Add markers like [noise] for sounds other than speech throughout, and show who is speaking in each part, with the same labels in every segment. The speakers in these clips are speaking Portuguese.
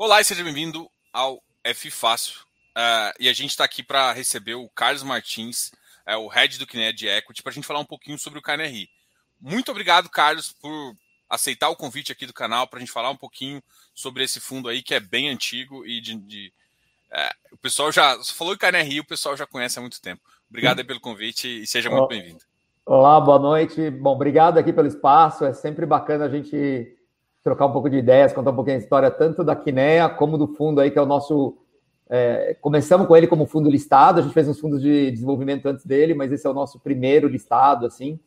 Speaker 1: Olá e seja bem-vindo ao F Fácil. Uh, e a gente está aqui para receber o Carlos Martins, é, o head do Kined Equity, para a gente falar um pouquinho sobre o KNRI. Muito obrigado, Carlos, por aceitar o convite aqui do canal para a gente falar um pouquinho sobre esse fundo aí que é bem antigo e de, de é, o pessoal já falou em KNRI, o pessoal já conhece há muito tempo. Obrigado pelo convite e seja muito bem-vindo.
Speaker 2: Olá, boa noite. Bom, obrigado aqui pelo espaço. É sempre bacana a gente trocar um pouco de ideias, contar um pouquinho a história tanto da Kinea como do fundo aí, que é o nosso. É, começamos com ele como fundo listado, a gente fez uns fundos de desenvolvimento antes dele, mas esse é o nosso primeiro listado, assim.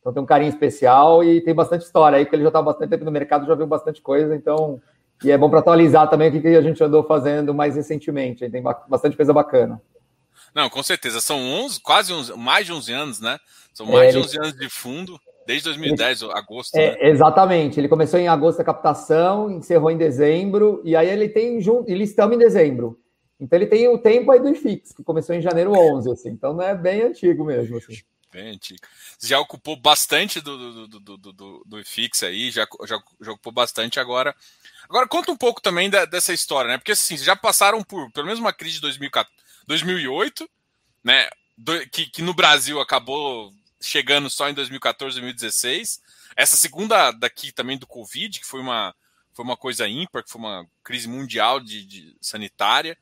Speaker 2: Então tem um carinho especial e tem bastante história aí, porque ele já está bastante tempo no mercado, já viu bastante coisa, então. E é bom para atualizar também o que a gente andou fazendo mais recentemente, aí tem bastante coisa bacana.
Speaker 1: Não, com certeza. São 11, quase 11, mais de 11 anos, né? São mais é, de 11 anos de fundo. Desde 2010, ele, agosto. É,
Speaker 2: né? Exatamente. Ele começou em agosto a captação, encerrou em dezembro, e aí ele tem junto, e listamos em dezembro. Então ele tem o tempo aí do IFIX, que começou em janeiro 11, assim. Então não é bem antigo mesmo, assim.
Speaker 1: Bem antigo. Já ocupou bastante do, do, do, do, do IFIX aí, já, já, já ocupou bastante agora. Agora conta um pouco também da, dessa história, né? Porque assim, já passaram por pelo menos uma crise de 2004, 2008, né? Que, que no Brasil acabou chegando só em 2014, 2016. Essa segunda daqui também do Covid, que foi uma, foi uma coisa ímpar, que foi uma crise mundial de, de sanitária.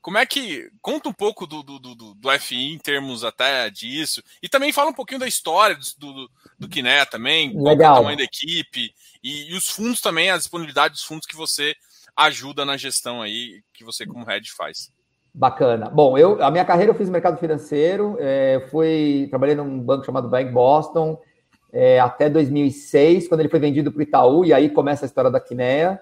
Speaker 1: Como é que. Conta um pouco do, do, do, do, FI em termos até disso. E também fala um pouquinho da história do, do, do Kiné também, Legal. qual é o tamanho da equipe, e, e, os fundos também, a disponibilidade dos fundos que você ajuda na gestão aí, que você como head faz.
Speaker 2: Bacana. Bom, eu a minha carreira eu fiz mercado financeiro, é, fui trabalhei num banco chamado Bank Boston é, até 2006, quando ele foi vendido para o Itaú e aí começa a história da Kinea.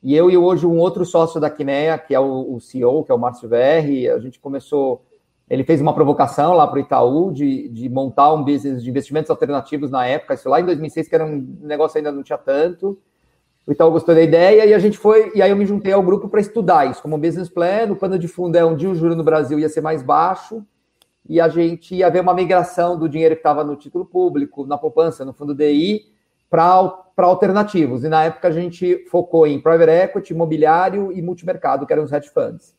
Speaker 2: E eu e hoje um outro sócio da Kinea, que é o, o CEO, que é o Márcio VR, a gente começou. Ele fez uma provocação lá para o Itaú de, de montar um business de investimentos alternativos na época, isso lá em 2006, que era um negócio ainda não tinha tanto. O Itaú gostou da ideia e a gente foi, e aí eu me juntei ao grupo para estudar isso como business plan. O plano de fundo é um dia o juro no Brasil ia ser mais baixo e a gente ia ver uma migração do dinheiro que estava no título público, na poupança, no fundo DI, para alternativos. E na época a gente focou em private equity, imobiliário e multimercado, que eram os hedge funds.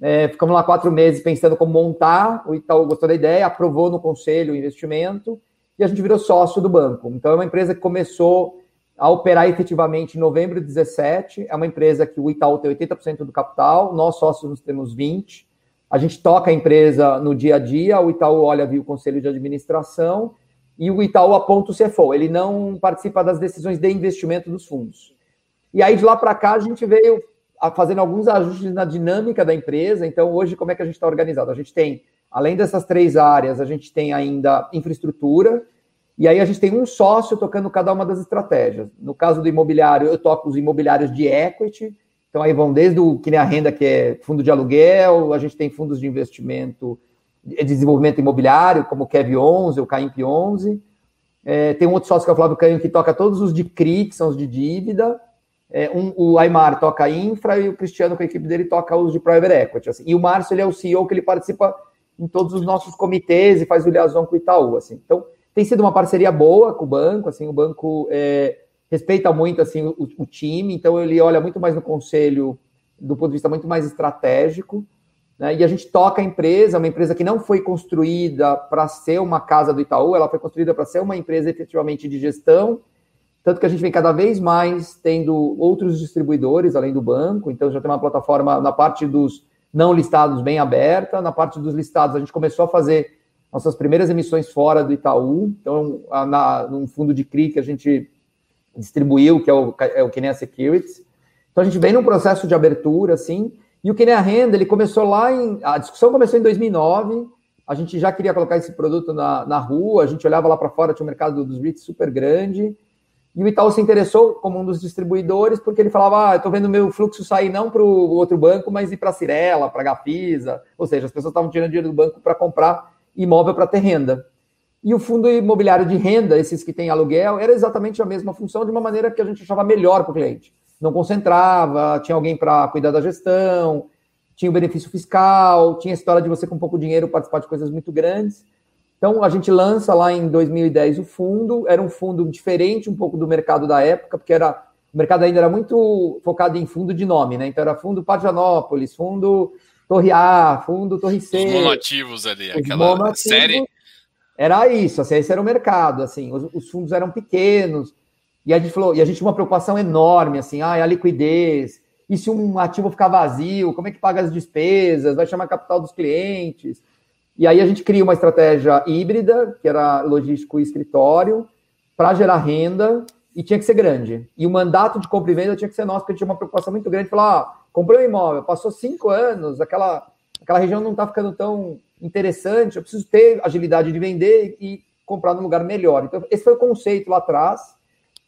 Speaker 2: É, ficamos lá quatro meses pensando como montar. O Itaú gostou da ideia, aprovou no conselho o investimento e a gente virou sócio do banco. Então é uma empresa que começou a operar efetivamente em novembro de 17. É uma empresa que o Itaú tem 80% do capital, nós sócios temos 20%. A gente toca a empresa no dia a dia, o Itaú olha via o conselho de administração e o Itaú aponta o CFO. Ele não participa das decisões de investimento dos fundos. E aí, de lá para cá, a gente veio fazendo alguns ajustes na dinâmica da empresa. Então, hoje, como é que a gente está organizado? A gente tem, além dessas três áreas, a gente tem ainda infraestrutura, e aí a gente tem um sócio tocando cada uma das estratégias. No caso do imobiliário, eu toco os imobiliários de equity. Então aí vão desde o que nem a renda, que é fundo de aluguel, a gente tem fundos de investimento, de desenvolvimento imobiliário, como o KEV 11, o CAIMP 11. É, tem um outro sócio que é o Flávio Canho, que toca todos os de CRI, que são os de dívida. É, um, o Aymar toca infra e o Cristiano, com a equipe dele, toca os de private equity. Assim. E o Márcio, ele é o CEO que ele participa em todos os nossos comitês e faz o liaison com o Itaú. Assim. Então, tem sido uma parceria boa com o banco, assim, o banco é, respeita muito assim o, o, time, então ele olha muito mais no conselho do ponto de vista muito mais estratégico, né? E a gente toca a empresa, uma empresa que não foi construída para ser uma casa do Itaú, ela foi construída para ser uma empresa efetivamente de gestão, tanto que a gente vem cada vez mais tendo outros distribuidores além do banco, então já tem uma plataforma na parte dos não listados bem aberta, na parte dos listados a gente começou a fazer nossas primeiras emissões fora do Itaú, então, na, num fundo de CRI que a gente distribuiu, que é o, é o Kinea Securities. Então, a gente vem num processo de abertura, assim, e o Kinea Renda, ele começou lá em... A discussão começou em 2009, a gente já queria colocar esse produto na, na rua, a gente olhava lá para fora, tinha um mercado dos REITs super grande, e o Itaú se interessou como um dos distribuidores, porque ele falava: ah, estou vendo meu fluxo sair não para o outro banco, mas ir para a Cirela, para a Gafisa. Ou seja, as pessoas estavam tirando dinheiro do banco para comprar imóvel para ter renda. E o fundo imobiliário de renda, esses que têm aluguel, era exatamente a mesma função, de uma maneira que a gente achava melhor para o cliente. Não concentrava, tinha alguém para cuidar da gestão, tinha o benefício fiscal, tinha a história de você com pouco dinheiro participar de coisas muito grandes. Então, a gente lança lá em 2010 o fundo, era um fundo diferente um pouco do mercado da época, porque era o mercado ainda era muito focado em fundo de nome, né? Então era fundo Pajanópolis, fundo Torre A, fundo Torre C.
Speaker 1: Os ali, aquela monoativos, série.
Speaker 2: Era isso, assim, esse era o mercado, assim, os, os, fundos eram pequenos, e a gente falou, e a gente tinha uma preocupação enorme, assim, ah, a liquidez, e se um ativo ficar vazio, como é que paga as despesas, vai chamar capital dos clientes. E aí a gente cria uma estratégia híbrida, que era logístico e escritório, para gerar renda, e tinha que ser grande. E o mandato de compra e venda tinha que ser nosso, porque tinha uma preocupação muito grande, falar, ah, comprei um imóvel, passou cinco anos, aquela, aquela região não está ficando tão interessante, eu preciso ter agilidade de vender e comprar num lugar melhor. Então, esse foi o conceito lá atrás,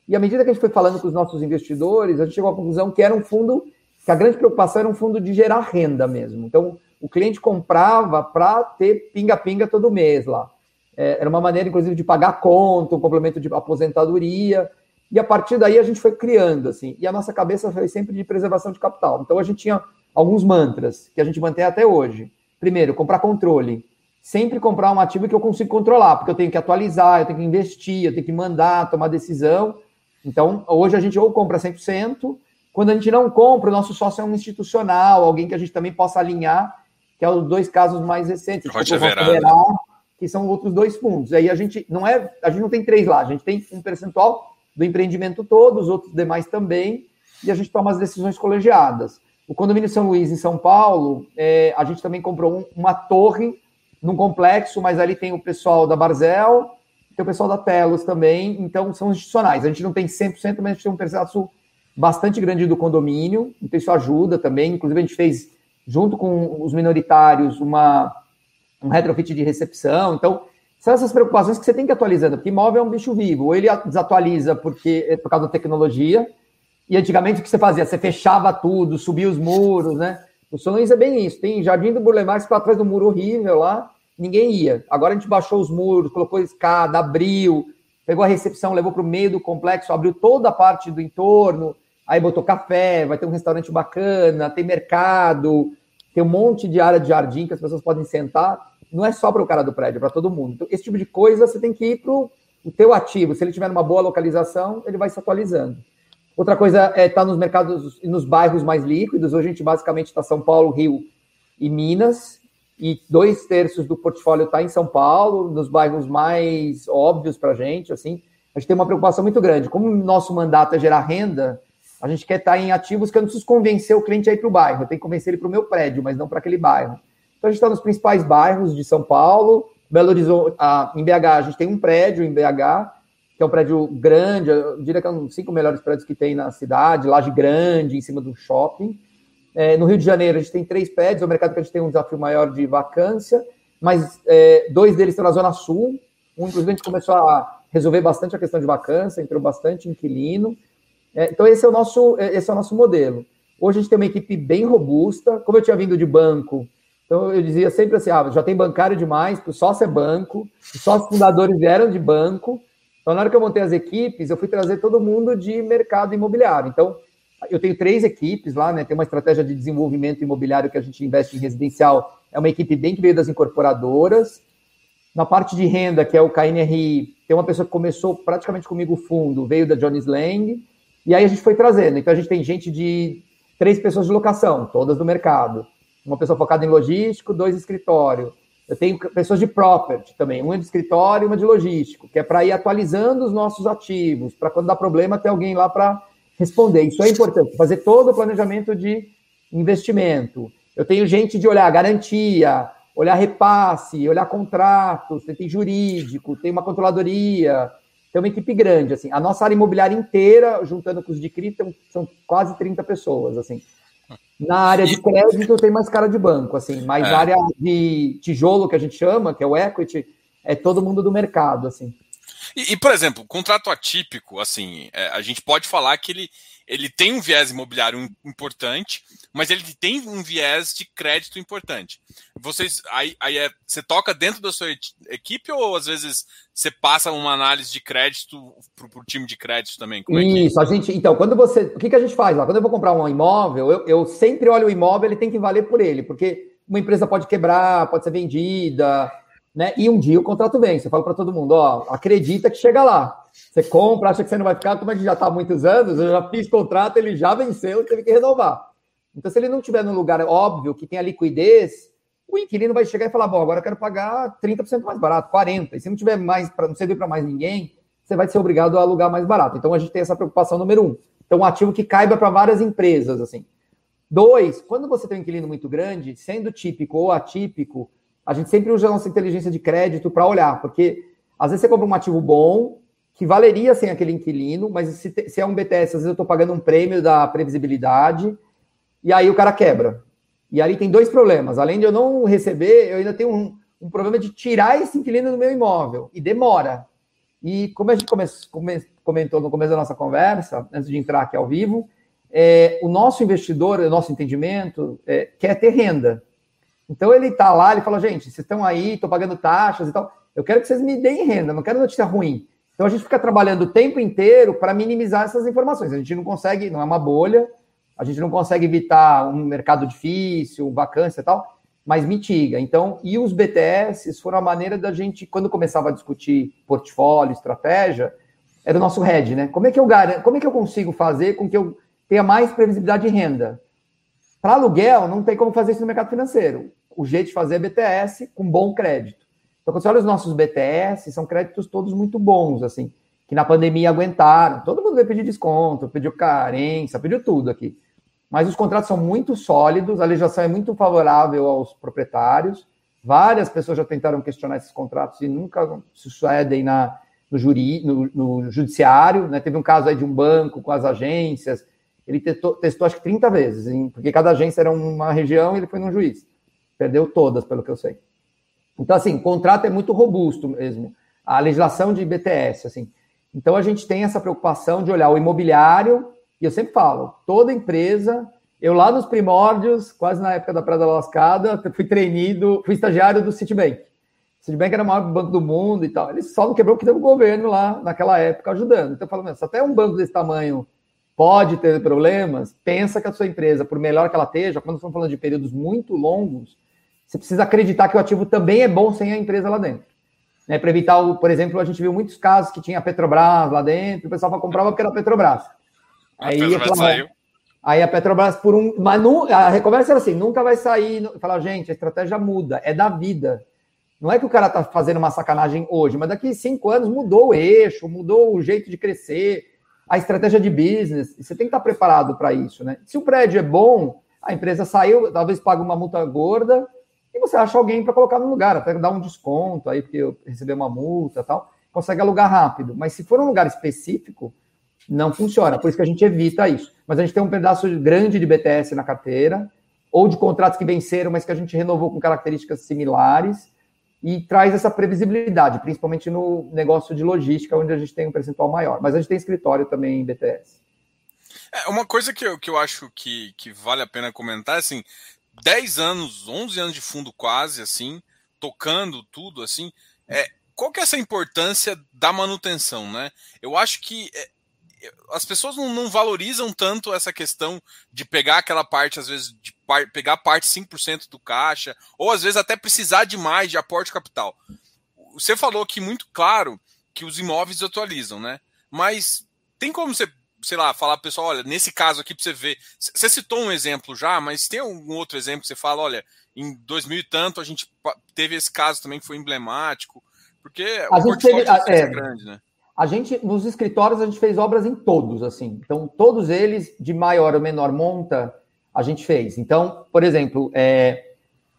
Speaker 2: e à medida que a gente foi falando com os nossos investidores, a gente chegou à conclusão que era um fundo, que a grande preocupação era um fundo de gerar renda mesmo. Então, o cliente comprava para ter pinga-pinga todo mês lá. É, era uma maneira, inclusive, de pagar conta, um complemento de aposentadoria. E a partir daí a gente foi criando, assim. E a nossa cabeça foi sempre de preservação de capital. Então a gente tinha alguns mantras que a gente mantém até hoje. Primeiro, comprar controle. Sempre comprar um ativo que eu consigo controlar, porque eu tenho que atualizar, eu tenho que investir, eu tenho que mandar, tomar decisão. Então, hoje a gente ou compra 100%, quando a gente não compra, o nosso sócio é um institucional, alguém que a gente também possa alinhar, que é os dois casos mais recentes.
Speaker 1: Rocha Verá,
Speaker 2: que são outros dois fundos. Aí a gente não é, a gente não tem três lá, a gente tem um percentual do empreendimento todo, os outros demais também, e a gente toma as decisões colegiadas. O condomínio São Luís, em São Paulo, é, a gente também comprou um, uma torre num complexo, mas ali tem o pessoal da Barzel, tem o pessoal da Telos também, então são institucionais. A gente não tem 100%, mas a gente tem um percentual bastante grande do condomínio, então isso ajuda também. Inclusive, a gente fez, junto com os minoritários, uma, um retrofit de recepção. Então, são essas preocupações que você tem que atualizando, porque imóvel é um bicho vivo. Ou ele desatualiza porque, é por causa da tecnologia, e antigamente o que você fazia? Você fechava tudo, subia os muros, né? O São Luís é bem isso. Tem Jardim do Burlemar, que está atrás do muro horrível lá, ninguém ia. Agora a gente baixou os muros, colocou escada, abriu, pegou a recepção, levou para o meio do complexo, abriu toda a parte do entorno, aí botou café, vai ter um restaurante bacana, tem mercado, tem um monte de área de jardim que as pessoas podem sentar não é só para o cara do prédio, é para todo mundo. Então, esse tipo de coisa você tem que ir para o teu ativo. Se ele tiver numa boa localização, ele vai se atualizando. Outra coisa é estar tá nos mercados e nos bairros mais líquidos. Hoje a gente basicamente está São Paulo, Rio e Minas. E dois terços do portfólio está em São Paulo, nos bairros mais óbvios para a gente. Assim, a gente tem uma preocupação muito grande. Como o nosso mandato é gerar renda, a gente quer estar tá em ativos que eu não preciso convencer o cliente a ir para o bairro. Eu tenho que convencer ele para o meu prédio, mas não para aquele bairro. Então a gente está nos principais bairros de São Paulo, Belo Horizonte, ah, em BH, a gente tem um prédio em BH, que é um prédio grande, eu diria que é um dos cinco melhores prédios que tem na cidade, laje grande, em cima do shopping. É, no Rio de Janeiro, a gente tem três prédios, é um mercado que a gente tem um desafio maior de vacância, mas é, dois deles estão na Zona Sul. Um, inclusive, a gente começou a resolver bastante a questão de vacância, entrou bastante inquilino. É, então, esse é, o nosso, é, esse é o nosso modelo. Hoje a gente tem uma equipe bem robusta. Como eu tinha vindo de banco, então eu dizia sempre assim: ah, já tem bancário demais, sócio é banco, os sócios fundadores vieram de banco. Então, na hora que eu montei as equipes, eu fui trazer todo mundo de mercado imobiliário. Então, eu tenho três equipes lá, né? Tem uma estratégia de desenvolvimento imobiliário que a gente investe em residencial. É uma equipe bem que veio das incorporadoras. Na parte de renda, que é o KNRI, tem uma pessoa que começou praticamente comigo o fundo, veio da Johnny Slang. E aí a gente foi trazendo. Então a gente tem gente de três pessoas de locação, todas do mercado uma pessoa focada em logístico, dois escritório. Eu tenho pessoas de property também, uma de escritório e uma de logístico, que é para ir atualizando os nossos ativos, para quando dá problema ter alguém lá para responder. Isso é importante, fazer todo o planejamento de investimento. Eu tenho gente de olhar garantia, olhar repasse, olhar contratos, tem jurídico, tem uma controladoria, tem uma equipe grande, assim. A nossa área imobiliária inteira, juntando com os de CRI, são quase 30 pessoas, assim. Na área de crédito tem mais cara de banco, assim, mas é. área de tijolo que a gente chama, que é o equity, é todo mundo do mercado, assim.
Speaker 1: E, e por exemplo, contrato atípico, assim, é, a gente pode falar que ele ele tem um viés imobiliário importante, mas ele tem um viés de crédito importante. Vocês aí, aí é, você toca dentro da sua equipe ou às vezes você passa uma análise de crédito para o time de crédito também?
Speaker 2: Como é Isso, é? a gente. Então, quando você. O que, que a gente faz lá? Quando eu vou comprar um imóvel, eu, eu sempre olho o imóvel, ele tem que valer por ele, porque uma empresa pode quebrar, pode ser vendida, né? E um dia o contrato vem. Você fala para todo mundo, ó, acredita que chega lá. Você compra, acha que você não vai ficar, como a gente já está há muitos anos, eu já fiz contrato, ele já venceu, teve que renovar. Então, se ele não tiver num lugar óbvio que tem a liquidez, o inquilino vai chegar e falar: bom, agora eu quero pagar 30% mais barato, 40%. E se não tiver mais, para não servir para mais ninguém, você vai ser obrigado a alugar mais barato. Então, a gente tem essa preocupação número um. Então, um ativo que caiba para várias empresas, assim. Dois, quando você tem um inquilino muito grande, sendo típico ou atípico, a gente sempre usa a nossa inteligência de crédito para olhar, porque às vezes você compra um ativo bom, que valeria sem aquele inquilino, mas se é um BTS, às vezes eu estou pagando um prêmio da previsibilidade, e aí o cara quebra. E ali tem dois problemas. Além de eu não receber, eu ainda tenho um, um problema de tirar esse inquilino do meu imóvel. E demora. E como a gente come, come, comentou no começo da nossa conversa, antes de entrar aqui ao vivo, é, o nosso investidor, o nosso entendimento, é, quer ter renda. Então ele está lá, ele fala, gente, vocês estão aí, estou pagando taxas e tal, eu quero que vocês me deem renda, não quero notícia ruim. Então a gente fica trabalhando o tempo inteiro para minimizar essas informações. A gente não consegue, não é uma bolha, a gente não consegue evitar um mercado difícil, vacância e tal, mas mitiga. Então, e os BTS foram a maneira da gente, quando começava a discutir portfólio, estratégia, era o nosso head, né? Como é que eu garanto, como é que eu consigo fazer com que eu tenha mais previsibilidade de renda? Para aluguel, não tem como fazer isso no mercado financeiro. O jeito de fazer é BTS com bom crédito. Então, quando você olha os nossos BTS, são créditos todos muito bons, assim, que na pandemia aguentaram. Todo mundo veio pedir desconto, pediu carência, pediu tudo aqui. Mas os contratos são muito sólidos, a legislação é muito favorável aos proprietários. Várias pessoas já tentaram questionar esses contratos e nunca sucedem na, no, juri, no, no judiciário. Né? Teve um caso aí de um banco com as agências, ele testou, testou acho que 30 vezes, hein? porque cada agência era uma região e ele foi num juiz. Perdeu todas, pelo que eu sei. Então, assim, o contrato é muito robusto mesmo. A legislação de BTS, assim. Então, a gente tem essa preocupação de olhar o imobiliário e eu sempre falo, toda empresa, eu lá nos primórdios, quase na época da Praia da Lascada, fui treinado, fui estagiário do Citibank. O Citibank era o maior banco do mundo e tal. Ele só não quebrou porque teve o governo lá naquela época ajudando. Então eu falo, se até um banco desse tamanho pode ter problemas, pensa que a sua empresa, por melhor que ela esteja, quando estamos falando de períodos muito longos, você precisa acreditar que o ativo também é bom sem a empresa lá dentro. Né, Para evitar, o, por exemplo, a gente viu muitos casos que tinha a Petrobras lá dentro, o pessoal comprava porque era Petrobras. Aí, a Petrobras saiu. Aí a Petrobras por um. Mas não, a conversa era assim: nunca vai sair. Falar, gente, a estratégia muda, é da vida. Não é que o cara tá fazendo uma sacanagem hoje, mas daqui cinco anos mudou o eixo, mudou o jeito de crescer, a estratégia de business. Você tem que estar preparado para isso, né? Se o prédio é bom, a empresa saiu, talvez pague uma multa gorda, e você acha alguém para colocar no lugar, até dar um desconto aí, porque eu recebi uma multa tal, consegue alugar rápido. Mas se for um lugar específico, não funciona. Por isso que a gente evita isso. Mas a gente tem um pedaço grande de BTS na carteira, ou de contratos que venceram, mas que a gente renovou com características similares, e traz essa previsibilidade, principalmente no negócio de logística, onde a gente tem um percentual maior. Mas a gente tem escritório também em BTS.
Speaker 1: É, uma coisa que eu, que eu acho que, que vale a pena comentar, assim, 10 anos, 11 anos de fundo quase, assim, tocando tudo, assim, é, qual que é essa importância da manutenção, né? Eu acho que é, as pessoas não, não, valorizam tanto essa questão de pegar aquela parte, às vezes, de par, pegar parte 5% do caixa, ou às vezes até precisar de mais de aporte capital. Você falou que muito claro que os imóveis atualizam, né? Mas tem como você, sei lá, falar pro pessoal, olha, nesse caso aqui para você ver. Você citou um exemplo já, mas tem algum outro exemplo que você fala, olha, em 2000 e tanto a gente teve esse caso também que foi emblemático, porque
Speaker 2: a o gente teve, é, é grande, né? A gente, nos escritórios, a gente fez obras em todos, assim. Então, todos eles, de maior ou menor monta, a gente fez. Então, por exemplo, é,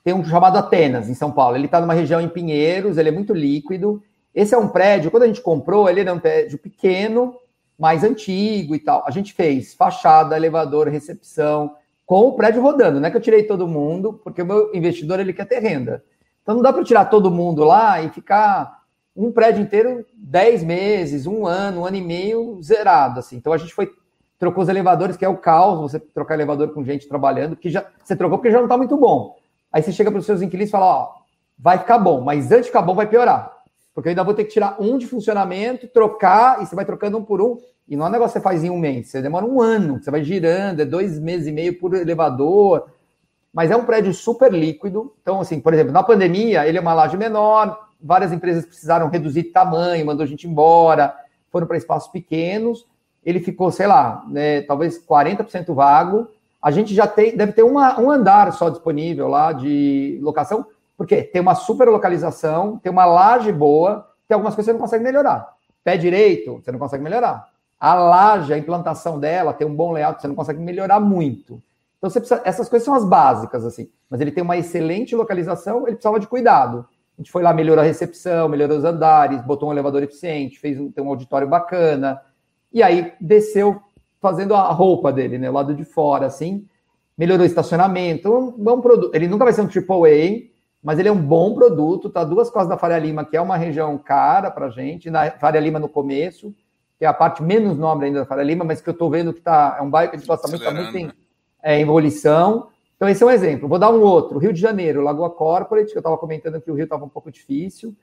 Speaker 2: tem um chamado Atenas, em São Paulo. Ele está numa região em Pinheiros, ele é muito líquido. Esse é um prédio, quando a gente comprou, ele era um prédio pequeno, mais antigo e tal. A gente fez fachada, elevador, recepção, com o prédio rodando. Não é que eu tirei todo mundo, porque o meu investidor ele quer ter renda. Então não dá para tirar todo mundo lá e ficar um prédio inteiro, 10 meses, um ano, um ano e meio, zerado, assim. Então a gente foi, trocou os elevadores, que é o caos, você trocar elevador com gente trabalhando, que já, você trocou porque já não está muito bom. Aí você chega para os seus inquilinos e fala, ó, vai ficar bom, mas antes de ficar bom vai piorar. Porque eu ainda vou ter que tirar um de funcionamento, trocar, e você vai trocando um por um. E não é um negócio que você faz em um mês, você demora um ano, você vai girando, é dois meses e meio por elevador. Mas é um prédio super líquido. Então, assim, por exemplo, na pandemia, ele é uma laje menor, várias empresas precisaram reduzir tamanho, mandou a gente embora. foram para espaços pequenos, ele ficou, sei lá, né, talvez 40% vago. A gente já tem, deve ter uma, um andar só disponível lá de locação, porque tem uma super localização, tem uma laje boa, tem algumas coisas que você não consegue melhorar. Pé direito, você não consegue melhorar. A laje, a implantação dela, tem um bom layout, você não consegue melhorar muito. Então, precisa, essas coisas são as básicas, assim. Mas ele tem uma excelente localização, ele precisava de cuidado. A gente foi lá, melhorou a recepção, melhorou os andares, botou um elevador eficiente, fez um, tem um auditório bacana. E aí desceu fazendo a roupa dele, né? O lado de fora, assim. Melhorou o estacionamento. Um bom produto. Ele nunca vai ser um AAA, mas ele é um bom produto. Tá duas costas da Faria Lima, que é uma região cara pra gente. Na Faria Lima no começo, que é a parte menos nobre ainda da Faria Lima, mas que eu tô vendo que tá. É um bairro que a gente gosta muito, tá muito em é, ebulição. Então, esse é um exemplo. Vou dar um outro. Rio de Janeiro, Lagoa Corporate, que eu estava comentando que o Rio estava um pouco difícil.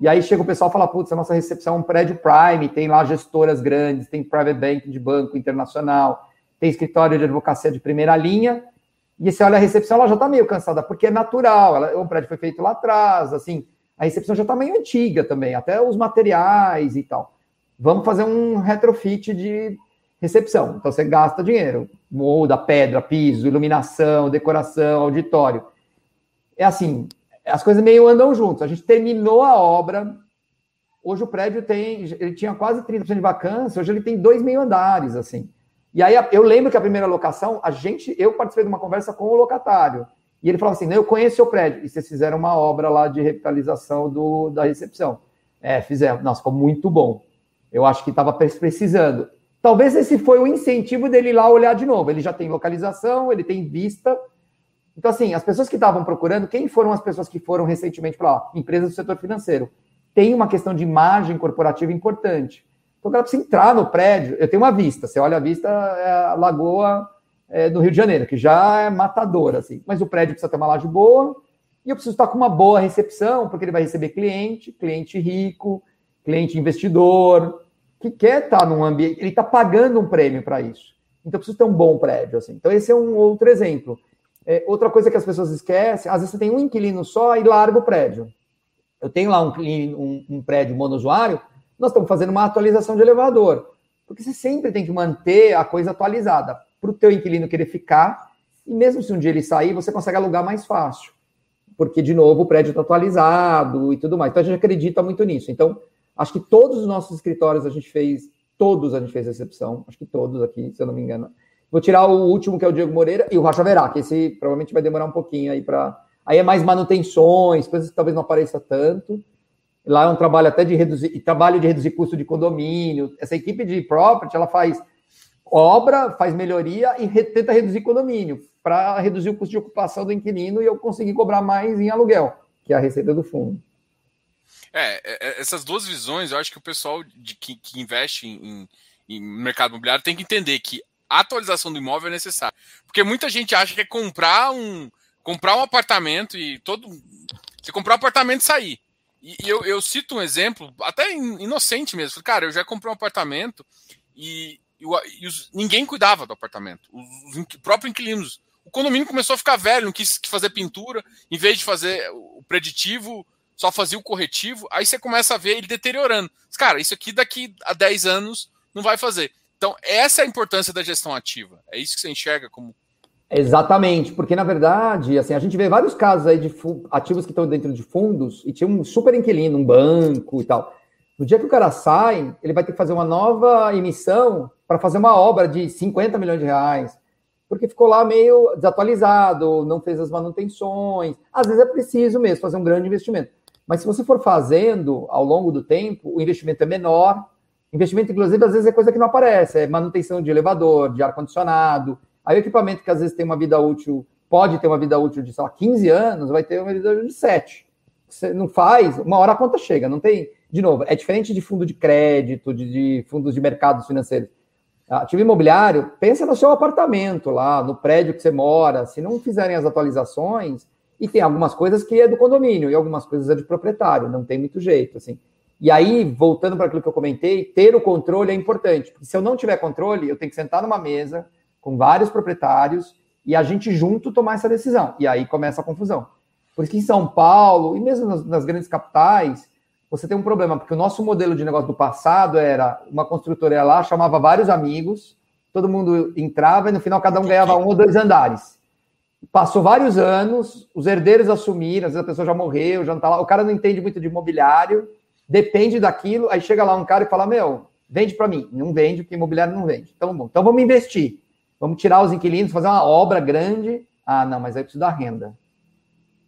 Speaker 2: E aí chega o pessoal e fala, putz, a nossa recepção é um prédio Prime, tem lá gestoras grandes, tem private bank de banco internacional, tem escritório de advocacia de primeira linha. E você olha a recepção, ela já está meio cansada, porque é natural. Ela, o prédio foi feito lá atrás, assim, a recepção já está meio antiga também, até os materiais e tal. Vamos fazer um retrofit de recepção. Então você gasta dinheiro, muda pedra, piso, iluminação, decoração, auditório. É assim, as coisas meio andam juntas. A gente terminou a obra. Hoje o prédio tem, ele tinha quase 30% de vacância, hoje ele tem dois meio andares, assim. E aí eu lembro que a primeira locação, a gente, eu participei de uma conversa com o locatário. E ele falou assim: "Não, eu conheço seu prédio". E vocês fizeram uma obra lá de revitalização do, da recepção. É, fizemos. Nossa, ficou muito bom. Eu acho que estava precisando. Talvez esse foi o incentivo dele lá olhar de novo. Ele já tem localização, ele tem vista. Então, assim, as pessoas que estavam procurando, quem foram as pessoas que foram recentemente para lá? Empresas do setor financeiro. Tem uma questão de imagem corporativa importante. Então, o cara precisa entrar no prédio. Eu tenho uma vista. Você olha a vista, é a lagoa é, do Rio de Janeiro, que já é matadora, assim. Mas o prédio precisa ter uma laje boa e eu preciso estar com uma boa recepção, porque ele vai receber cliente, cliente rico, cliente investidor, que quer estar num ambiente, ele está pagando um prêmio para isso. Então precisa ter um bom prédio. Assim. Então, esse é um outro exemplo. É, outra coisa que as pessoas esquecem, às vezes você tem um inquilino só e larga o prédio. Eu tenho lá um, um, um prédio monousuário, nós estamos fazendo uma atualização de elevador. Porque você sempre tem que manter a coisa atualizada para o teu inquilino querer ficar, e mesmo se um dia ele sair, você consegue alugar mais fácil. Porque, de novo, o prédio está atualizado e tudo mais. Então a gente acredita muito nisso. Então, Acho que todos os nossos escritórios a gente fez, todos a gente fez recepção, acho que todos aqui, se eu não me engano. Vou tirar o último, que é o Diego Moreira, e o Racha Verá, que esse provavelmente vai demorar um pouquinho aí para. Aí é mais manutenções, coisas que talvez não apareça tanto. Lá é um trabalho até de reduzir, trabalho de reduzir custo de condomínio. Essa equipe de property, ela faz obra, faz melhoria e re, tenta reduzir condomínio para reduzir o custo de ocupação do inquilino e eu conseguir cobrar mais em aluguel, que é a receita do fundo.
Speaker 1: É, é, é, essas duas visões, eu acho que o pessoal de, que, que investe em, em, mercado imobiliário tem que entender que a atualização do imóvel é necessária. Porque muita gente acha que é comprar um, comprar um apartamento e todo. Você comprar um apartamento e sair. E, e eu, eu, cito um exemplo, até inocente mesmo. Cara, eu já comprei um apartamento e, e, e os, ninguém cuidava do apartamento. Os, os próprios inquilinos. O condomínio começou a ficar velho, não quis fazer pintura, em vez de fazer o preditivo, só fazia o corretivo, aí você começa a ver ele deteriorando. Cara, isso aqui daqui a 10 anos não vai fazer. Então, essa é a importância da gestão ativa. É isso que você enxerga como.
Speaker 2: Exatamente, porque na verdade, assim, a gente vê vários casos aí de ativos que estão dentro de fundos e tinha um super inquilino, um banco e tal. No dia que o cara sai, ele vai ter que fazer uma nova emissão para fazer uma obra de 50 milhões de reais, porque ficou lá meio desatualizado, não fez as manutenções. Às vezes é preciso mesmo fazer um grande investimento. Mas se você for fazendo ao longo do tempo, o investimento é menor. Investimento, inclusive, às vezes é coisa que não aparece, é manutenção de elevador, de ar-condicionado. Aí o equipamento que às vezes tem uma vida útil, pode ter uma vida útil de, sei lá, 15 anos, vai ter uma vida útil de 7. Você não faz, uma hora a conta chega, não tem. De novo, é diferente de fundo de crédito, de, de fundos de mercados financeiros. Ativo imobiliário, pensa no seu apartamento lá, no prédio que você mora. Se não fizerem as atualizações, e tem algumas coisas que é do condomínio e algumas coisas é de proprietário, não tem muito jeito, assim. E aí, voltando para aquilo que eu comentei, ter o controle é importante. Porque se eu não tiver controle, eu tenho que sentar numa mesa com vários proprietários e a gente junto tomar essa decisão. E aí começa a confusão. Porque em São Paulo, e mesmo nas, nas grandes capitais, você tem um problema, porque o nosso modelo de negócio do passado era uma construtora lá, chamava vários amigos, todo mundo entrava e no final cada um ganhava um ou dois andares. Passou vários anos, os herdeiros assumiram, às vezes a pessoa já morreu, já não tá lá, o cara não entende muito de imobiliário, depende daquilo, aí chega lá um cara e fala: Meu, vende para mim. Não vende, porque imobiliário não vende. Então, bom, então vamos investir. Vamos tirar os inquilinos, fazer uma obra grande. Ah, não, mas aí precisa da renda.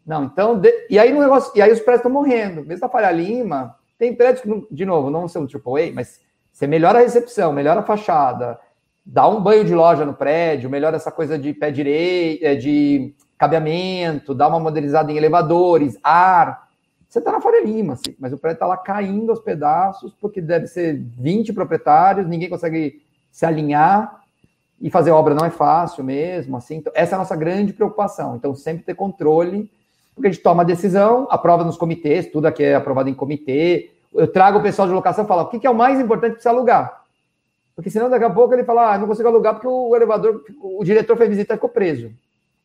Speaker 2: Não, então. De... E aí no negócio. E aí os prédios estão morrendo. Mesmo da Faria Lima, tem prédios que, de novo, não são AAA, mas você melhora a recepção, melhora a fachada, dá um banho de loja no prédio, melhora essa coisa de pé direito, é, de cabeamento, dá uma modernizada em elevadores, ar. Você está na Faria Lima, assim, mas o prédio está lá caindo aos pedaços, porque deve ser 20 proprietários, ninguém consegue se alinhar e fazer obra não é fácil mesmo. assim. Então, essa é a nossa grande preocupação. Então, sempre ter controle, porque a gente toma a decisão, aprova nos comitês, tudo aqui é aprovado em comitê. Eu trago o pessoal de locação e falo: o que é o mais importante para alugar? Porque senão daqui a pouco ele fala, ah, não consigo alugar porque o elevador, o diretor foi visitar e ficou preso.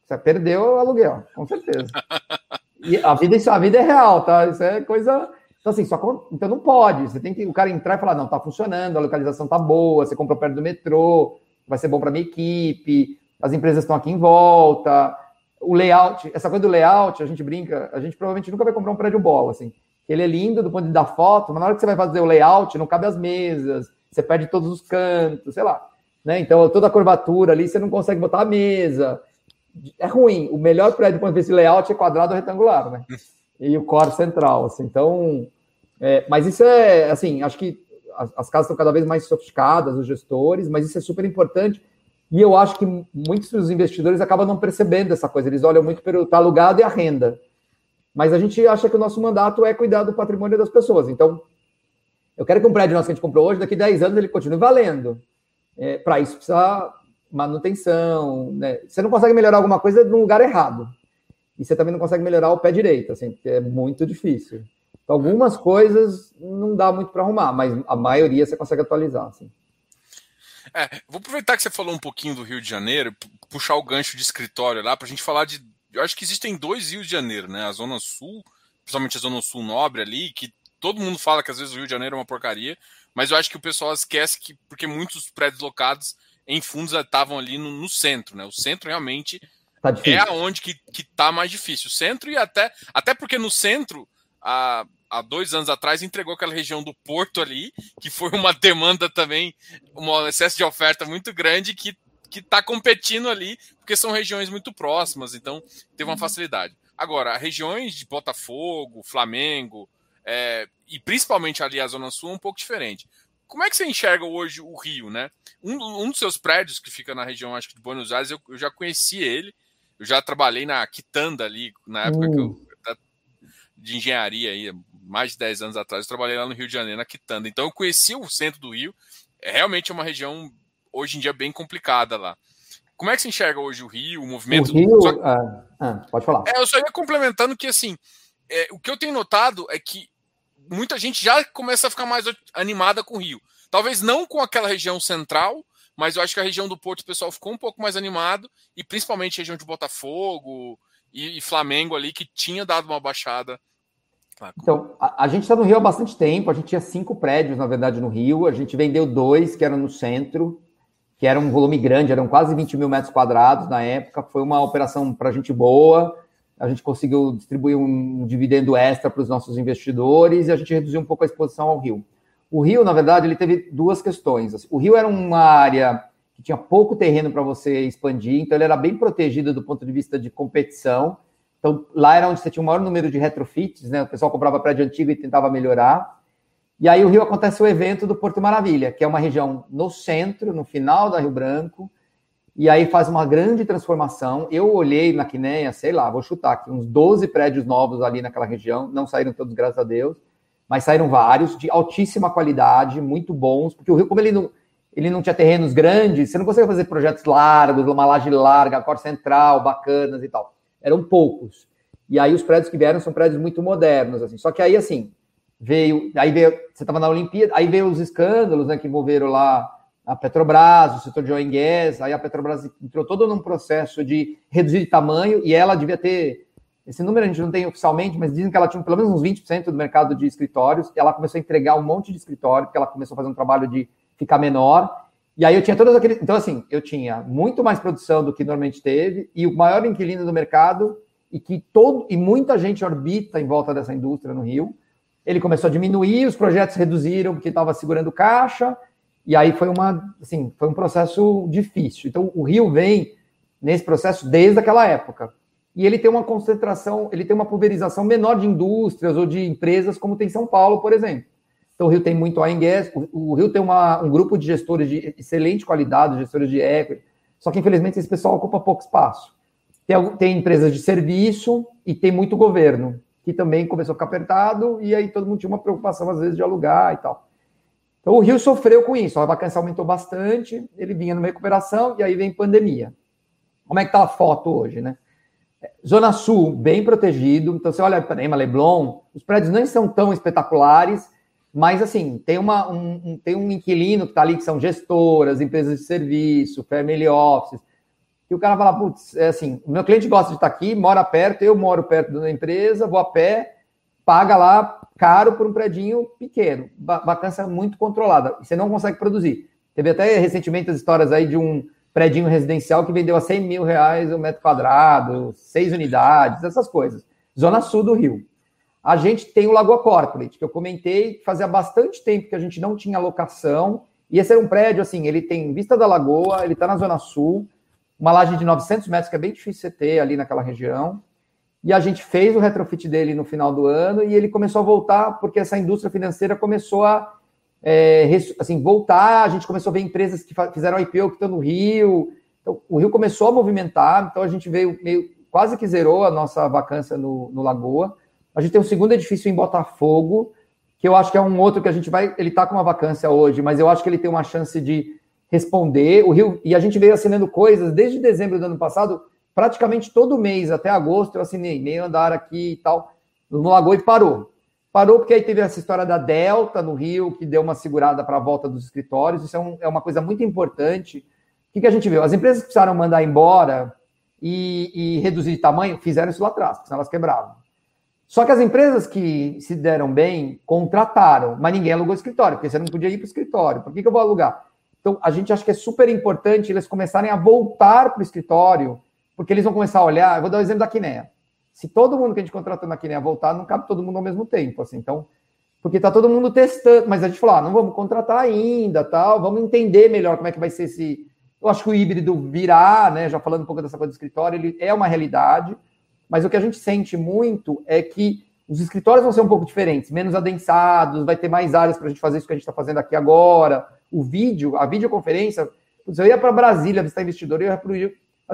Speaker 2: Você perdeu o aluguel, com certeza. [laughs] E a vida, isso, a vida é real, tá? Isso é coisa. Então, assim, só, então não pode. Você tem que o cara entrar e falar, não, tá funcionando, a localização tá boa, você comprou perto do metrô, vai ser bom para minha equipe, as empresas estão aqui em volta, o layout, essa coisa do layout, a gente brinca, a gente provavelmente nunca vai comprar um prédio bola, assim. Ele é lindo do ponto de dar foto, mas na hora que você vai fazer o layout, não cabe as mesas, você perde todos os cantos, sei lá. Né? Então, toda a curvatura ali, você não consegue botar a mesa. É ruim. O melhor prédio do ponto de vista de layout é quadrado ou retangular, né? E o core central, assim. Então, é, mas isso é, assim, acho que as, as casas estão cada vez mais sofisticadas, os gestores, mas isso é super importante. E eu acho que muitos dos investidores acabam não percebendo essa coisa. Eles olham muito pelo tá alugado e a renda. Mas a gente acha que o nosso mandato é cuidar do patrimônio das pessoas. Então, eu quero que um prédio nosso que a gente comprou hoje, daqui a 10 anos, ele continue valendo. É, Para isso precisa manutenção. Né? Você não consegue melhorar alguma coisa no lugar errado. E você também não consegue melhorar o pé direito, assim, porque é muito difícil. Então, algumas coisas não dá muito para arrumar, mas a maioria você consegue atualizar. Assim.
Speaker 1: É, vou aproveitar que você falou um pouquinho do Rio de Janeiro, puxar o gancho de escritório lá, para a gente falar de. Eu acho que existem dois Rios de Janeiro, né? A Zona Sul, principalmente a Zona Sul Nobre ali, que todo mundo fala que às vezes o Rio de Janeiro é uma porcaria, mas eu acho que o pessoal esquece que, porque muitos prédios locados em fundos estavam ali no, no, centro, né? O centro realmente tá é aonde que, que tá mais difícil. O centro e até, até porque no centro, há, há dois anos atrás, entregou aquela região do Porto ali, que foi uma [laughs] demanda também, um excesso de oferta muito grande que que está competindo ali, porque são regiões muito próximas, então teve uma uhum. facilidade. Agora, regiões de Botafogo, Flamengo, é, e principalmente ali a Zona Sul, é um pouco diferente. Como é que você enxerga hoje o Rio, né? Um, um dos seus prédios que fica na região, acho que de Buenos Aires, eu, eu já conheci ele, eu já trabalhei na Quitanda ali, na época uh. que eu, de engenharia aí, mais de 10 anos atrás, eu trabalhei lá no Rio de Janeiro, na Quitanda. Então eu conheci o centro do Rio, é realmente uma região hoje em dia bem complicada lá. Como é que você enxerga hoje o Rio, o movimento?
Speaker 2: O Rio, Só... ah, ah, pode falar.
Speaker 1: É, eu só ia complementando que assim, é, o que eu tenho notado é que muita gente já começa a ficar mais animada com o Rio. Talvez não com aquela região central, mas eu acho que a região do Porto o pessoal ficou um pouco mais animado, e principalmente a região de Botafogo e, e Flamengo ali, que tinha dado uma baixada.
Speaker 2: Então, a, a gente está no Rio há bastante tempo, a gente tinha cinco prédios, na verdade, no Rio, a gente vendeu dois, que eram no centro, que era um volume grande, eram quase 20 mil metros quadrados na época, foi uma operação para a gente boa, a gente conseguiu distribuir um dividendo extra para os nossos investidores e a gente reduziu um pouco a exposição ao rio. O rio, na verdade, ele teve duas questões. O rio era uma área que tinha pouco terreno para você expandir, então ele era bem protegido do ponto de vista de competição. Então lá era onde você tinha o maior número de retrofits, né? O pessoal comprava prédio antigo e tentava melhorar. E aí o Rio acontece o evento do Porto Maravilha, que é uma região no centro, no final da Rio Branco, e aí faz uma grande transformação. Eu olhei na Quinéia, sei lá, vou chutar aqui, uns 12 prédios novos ali naquela região, não saíram todos, graças a Deus, mas saíram vários, de altíssima qualidade, muito bons, porque o Rio, como ele não, ele não tinha terrenos grandes, você não consegue fazer projetos largos, uma laje larga, cor central, bacanas e tal. Eram poucos. E aí os prédios que vieram são prédios muito modernos, assim. Só que aí, assim, veio, aí veio, você estava na Olimpíada, aí veio os escândalos, né, que envolveram lá a Petrobras, o setor de oil and gas, aí a Petrobras entrou todo num processo de reduzir de tamanho e ela devia ter Esse número a gente não tem oficialmente, mas dizem que ela tinha pelo menos uns 20% do mercado de escritórios. E ela começou a entregar um monte de escritório, porque ela começou a fazer um trabalho de ficar menor. E aí eu tinha todas aqueles. Então, assim, eu tinha muito mais produção do que normalmente teve, e o maior inquilino do mercado, e que todo e muita gente orbita em volta dessa indústria no Rio. Ele começou a diminuir, os projetos reduziram porque estava segurando caixa, e aí foi uma, assim, foi um processo difícil. Então, o Rio vem nesse processo desde aquela época e ele tem uma concentração, ele tem uma pulverização menor de indústrias ou de empresas, como tem São Paulo, por exemplo. Então, o Rio tem muito oil gas, o, Rio tem uma, um grupo de gestores de excelente qualidade, gestores de equity, só que, infelizmente, esse pessoal ocupa pouco espaço. Tem, tem empresas de serviço e tem muito governo, que também começou a ficar apertado, e aí todo mundo tinha uma preocupação, às vezes, de alugar e tal. Então, o Rio sofreu com isso, a vacância aumentou bastante, ele vinha numa recuperação, e aí vem pandemia. Como é que está a foto hoje, né? Zona Sul, bem protegido. Então, você olha para Leblon, os prédios não são tão espetaculares, mas, assim, tem, uma, um, tem um inquilino que está ali, que são gestoras, empresas de serviço, family offices, e o cara fala, putz, é assim, o meu cliente gosta de estar aqui, mora perto, eu moro perto da empresa, vou a pé, paga lá caro por um predinho pequeno, vacância muito controlada, você não consegue produzir. Teve até recentemente as histórias aí de um predinho residencial que vendeu a 100 mil reais o um metro quadrado, seis unidades, essas coisas. Zona Sul do Rio. A gente tem o Lagoa Corporate, que eu comentei, que fazia bastante tempo que a gente não tinha locação, e esse era um prédio, assim, ele tem vista da lagoa, ele está na Zona Sul, uma laje de 900 metros, que é bem difícil você ter ali naquela região, e a gente fez o retrofit dele no final do ano, e ele começou a voltar, porque essa indústria financeira começou a é, assim, voltar, a gente começou a ver empresas que fizeram IPO que estão no Rio. Então, o Rio começou a movimentar, então a gente veio meio quase que zerou a nossa vacância no, no Lagoa. A gente tem um segundo edifício em Botafogo, que eu acho que é um outro que a gente vai. Ele está com uma vacância hoje, mas eu acho que ele tem uma chance de responder. O Rio, e a gente veio assinando coisas desde dezembro do ano passado, praticamente todo mês, até agosto, eu assinei meio andar aqui e tal, no Lagoa e parou. Parou porque aí teve essa história da Delta no Rio, que deu uma segurada para a volta dos escritórios. Isso é, um, é, uma coisa muito importante. O que, que, a gente viu? As empresas que precisaram mandar embora e, e reduzir de tamanho fizeram isso lá atrás, porque senão elas quebravam. Só que as empresas que se deram bem contrataram, mas ninguém alugou escritório, porque você não podia ir para o escritório. Por que, que eu vou alugar? Então, a gente acha que é super importante eles começarem a voltar para o escritório, porque eles vão começar a olhar. Eu vou dar o um exemplo da Kinea se todo mundo que a gente contratou na Kinea voltar, não cabe todo mundo ao mesmo tempo, assim, então, porque está todo mundo testando, mas a gente falou, ah, não vamos contratar ainda, tal, vamos entender melhor como é que vai ser esse, eu acho que o híbrido virá, né, já falando um pouco dessa coisa do escritório, ele é uma realidade, mas o que a gente sente muito é que os escritórios vão ser um pouco diferentes, menos adensados, vai ter mais áreas para a gente fazer isso que a gente está fazendo aqui agora, o vídeo, a videoconferência, eu ia para Brasília visitar investidor, eu ia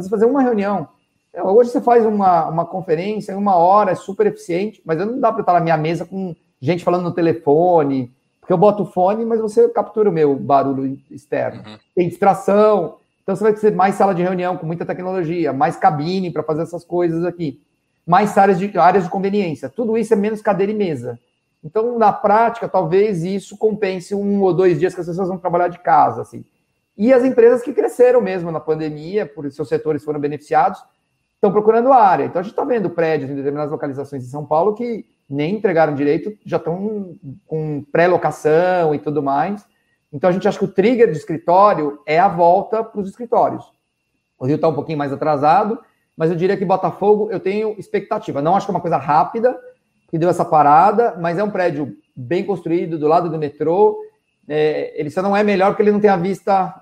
Speaker 2: Rio, fazer uma reunião, é, hoje você faz uma, uma conferência em uma hora, é super eficiente, mas não dá para estar na minha mesa com gente falando no telefone, porque eu boto o fone, mas você captura o meu barulho externo. Uhum. Tem distração, então você vai ter mais sala de reunião com muita tecnologia, mais cabine para fazer essas coisas aqui, mais áreas de, áreas de conveniência. Tudo isso é menos cadeira e mesa. Então, na prática, talvez isso compense um ou dois dias que as pessoas vão trabalhar de casa, assim. E as empresas que cresceram mesmo na pandemia, por seus setores foram beneficiados, estão procurando área. Então a gente está vendo prédios em determinadas localizações em São Paulo que nem entregaram direito, já estão com pré-locação e tudo mais. Então a gente acha que o trigger de escritório é a volta para os escritórios. O Rio está um pouquinho mais atrasado, mas eu diria que Botafogo eu tenho expectativa. Não acho que é uma coisa rápida que deu essa parada, mas é um prédio bem construído do lado do metrô. É, ele só não é melhor porque ele não tem a vista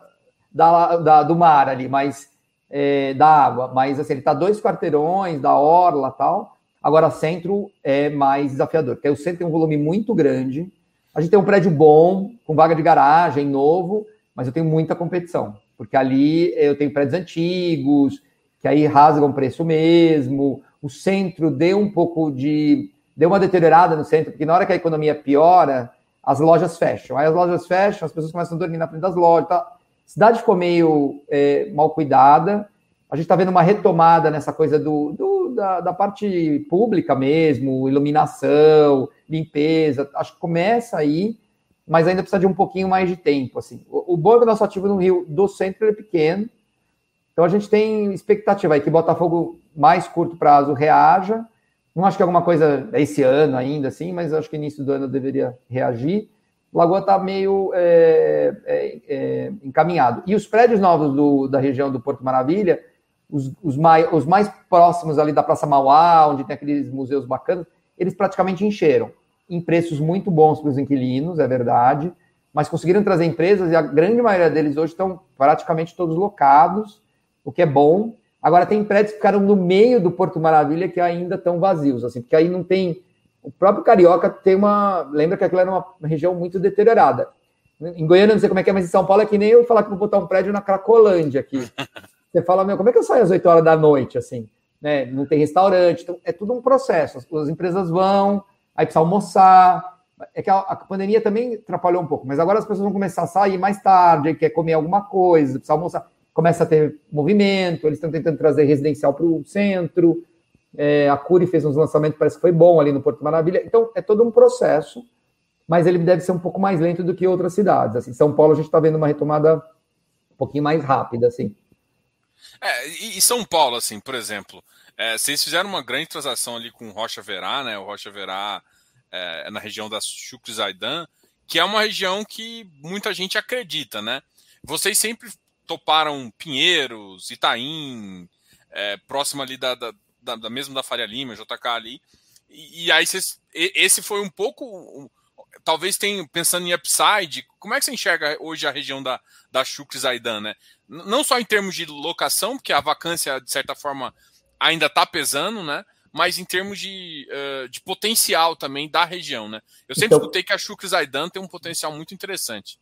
Speaker 2: da, da, do mar ali, mas é, da água, mas assim, ele está dois quarteirões da orla tal. Agora, centro é mais desafiador, porque o centro tem um volume muito grande. A gente tem um prédio bom, com vaga de garagem, novo, mas eu tenho muita competição, porque ali eu tenho prédios antigos, que aí rasgam preço mesmo. O centro deu um pouco de. deu uma deteriorada no centro, porque na hora que a economia piora, as lojas fecham. Aí as lojas fecham, as pessoas começam a dormir na frente das lojas. Tá? A cidade ficou meio é, mal cuidada. A gente está vendo uma retomada nessa coisa do, do da, da, parte pública mesmo, iluminação, limpeza. Acho que começa aí, mas ainda precisa de um pouquinho mais de tempo. Assim. O, o bom é que o nosso ativo no Rio do centro é pequeno, então a gente tem expectativa aí que Botafogo mais curto prazo reaja, Não acho que alguma coisa esse ano ainda, assim, mas acho que início do ano deveria reagir. Lagoa está meio é, é, é, encaminhado. E os prédios novos do, da região do Porto Maravilha, os, os, mais, os mais próximos ali da Praça Mauá, onde tem aqueles museus bacanas, eles praticamente encheram. Em preços muito bons para os inquilinos, é verdade, mas conseguiram trazer empresas e a grande maioria deles hoje estão praticamente todos locados, o que é bom. Agora, tem prédios que ficaram no meio do Porto Maravilha que ainda estão vazios, assim, porque aí não tem o próprio Carioca tem uma. Lembra que aquilo era uma região muito deteriorada. Em Goiânia, não sei como é que é, mas em São Paulo é que nem eu falar que vou botar um prédio na Cracolândia aqui. [laughs] Você fala, meu, como é que eu saio às 8 horas da noite, assim? Né? Não tem restaurante, então é tudo um processo. As, empresas vão, aí precisa almoçar. É que a, a, pandemia também atrapalhou um pouco, mas agora as pessoas vão começar a sair mais tarde, aí quer comer alguma coisa, precisa almoçar. Começa a ter movimento, eles estão tentando trazer residencial para o centro. É, a Curi fez uns lançamentos, parece que foi bom ali no Porto Maravilha. Então, é todo um processo, mas ele deve ser um pouco mais lento do que outras cidades. Assim, São Paulo a gente está vendo uma retomada um pouquinho mais rápida, assim.
Speaker 1: É, e São Paulo, assim, por exemplo, é, vocês fizeram uma grande transação ali com Rocha Verá, né? O Rocha Verá é, na região da Chucrizaidan, que é uma região que muita gente acredita, né? Vocês sempre toparam Pinheiros, Itaim, é, próximo ali da, da, da, da mesmo da Faria Lima, JK ali. E, e aí vocês, esse foi um pouco. Um, talvez tenha, pensando em upside, como é que você enxerga hoje a região da, da Chucre Zaidan, né? Não só em termos de locação, porque a vacância, de certa forma, ainda está pesando, né? Mas em termos de, uh, de potencial também da região, né? Eu sempre então, escutei que a Chucre Zaidan tem um potencial muito interessante.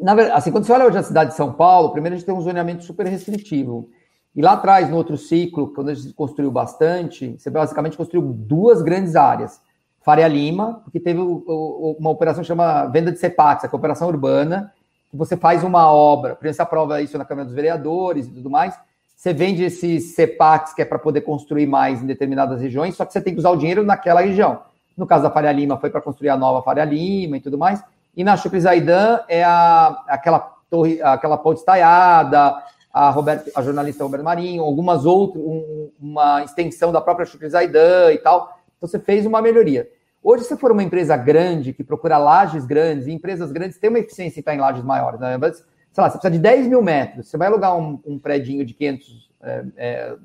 Speaker 2: Na verdade, assim, quando você olha hoje a cidade de São Paulo, primeiro a gente tem um zoneamento super restritivo. E lá atrás, no outro ciclo, quando a gente construiu bastante, você basicamente construiu duas grandes áreas. Faria Lima, porque teve uma operação que chama venda de CEPAX, que é a operação urbana, que você faz uma obra, primeiro você aprova isso na Câmara dos Vereadores e tudo mais, você vende esses CEPAX, que é para poder construir mais em determinadas regiões, só que você tem que usar o dinheiro naquela região. No caso da Faria Lima, foi para construir a nova Faria Lima e tudo mais. E na Chucrizaidan é a, aquela torre, aquela ponte estaiada, a, Roberto, a jornalista Roberto Marinho, algumas outras, um, uma extensão da própria Chucre Zaidan e tal. Então você fez uma melhoria. Hoje, se for uma empresa grande que procura lajes grandes, e empresas grandes têm uma eficiência em estar em lajes maiores, né? Mas, sei lá, você precisa de 10 mil metros, você vai alugar um, um predinho de 500, é, é,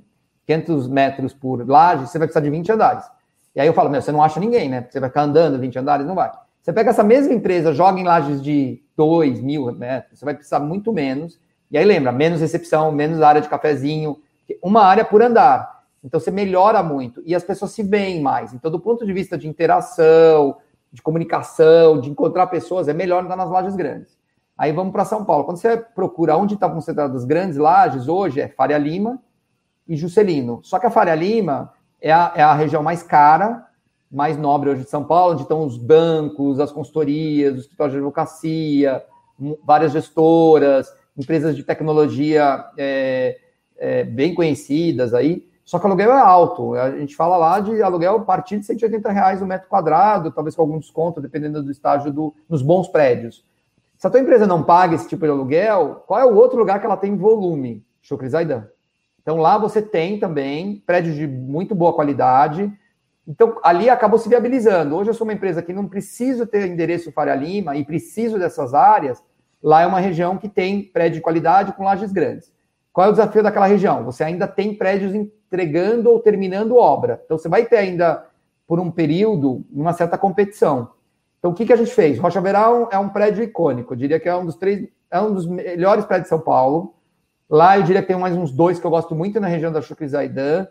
Speaker 2: 500 metros por laje, você vai precisar de 20 andares. E aí eu falo, meu, você não acha ninguém, né? Você vai ficar andando 20 andares, não vai. Você pega essa mesma empresa, joga em lajes de 2 mil metros, você vai precisar muito menos e aí lembra, menos recepção, menos área de cafezinho, uma área por andar. Então você melhora muito e as pessoas se veem mais. Então, do ponto de vista de interação, de comunicação, de encontrar pessoas, é melhor andar nas lajes grandes. Aí vamos para São Paulo. Quando você procura onde estão concentradas as grandes lajes, hoje é Faria Lima e Juscelino. Só que a Faria Lima é a, é a região mais cara, mais nobre hoje de São Paulo, onde estão os bancos, as consultorias, os escritórios de advocacia, várias gestoras, empresas de tecnologia é, é, bem conhecidas aí, só que o aluguel é alto. A gente fala lá de aluguel a partir de 180 reais o um metro quadrado, talvez com algum desconto, dependendo do estágio do, nos bons prédios. Se a tua empresa não paga esse tipo de aluguel, qual é o outro lugar que ela tem volume? Chucrizaidan. Então lá você tem também prédios de muito boa qualidade. Então ali acabou se viabilizando. Hoje eu sou uma empresa que não preciso ter endereço Faria Lima e preciso dessas áreas, Lá é uma região que tem prédio de qualidade com lajes grandes. Qual é o desafio daquela região? Você ainda tem prédios entregando ou terminando obra. Então, você vai ter ainda, por um período, uma certa competição. Então, o que, que a gente fez? Rocha Verão é um prédio icônico. Eu diria que é um dos três, é um dos melhores prédios de São Paulo. Lá, eu diria que tem mais uns dois que eu gosto muito na região da Chucrizaidan.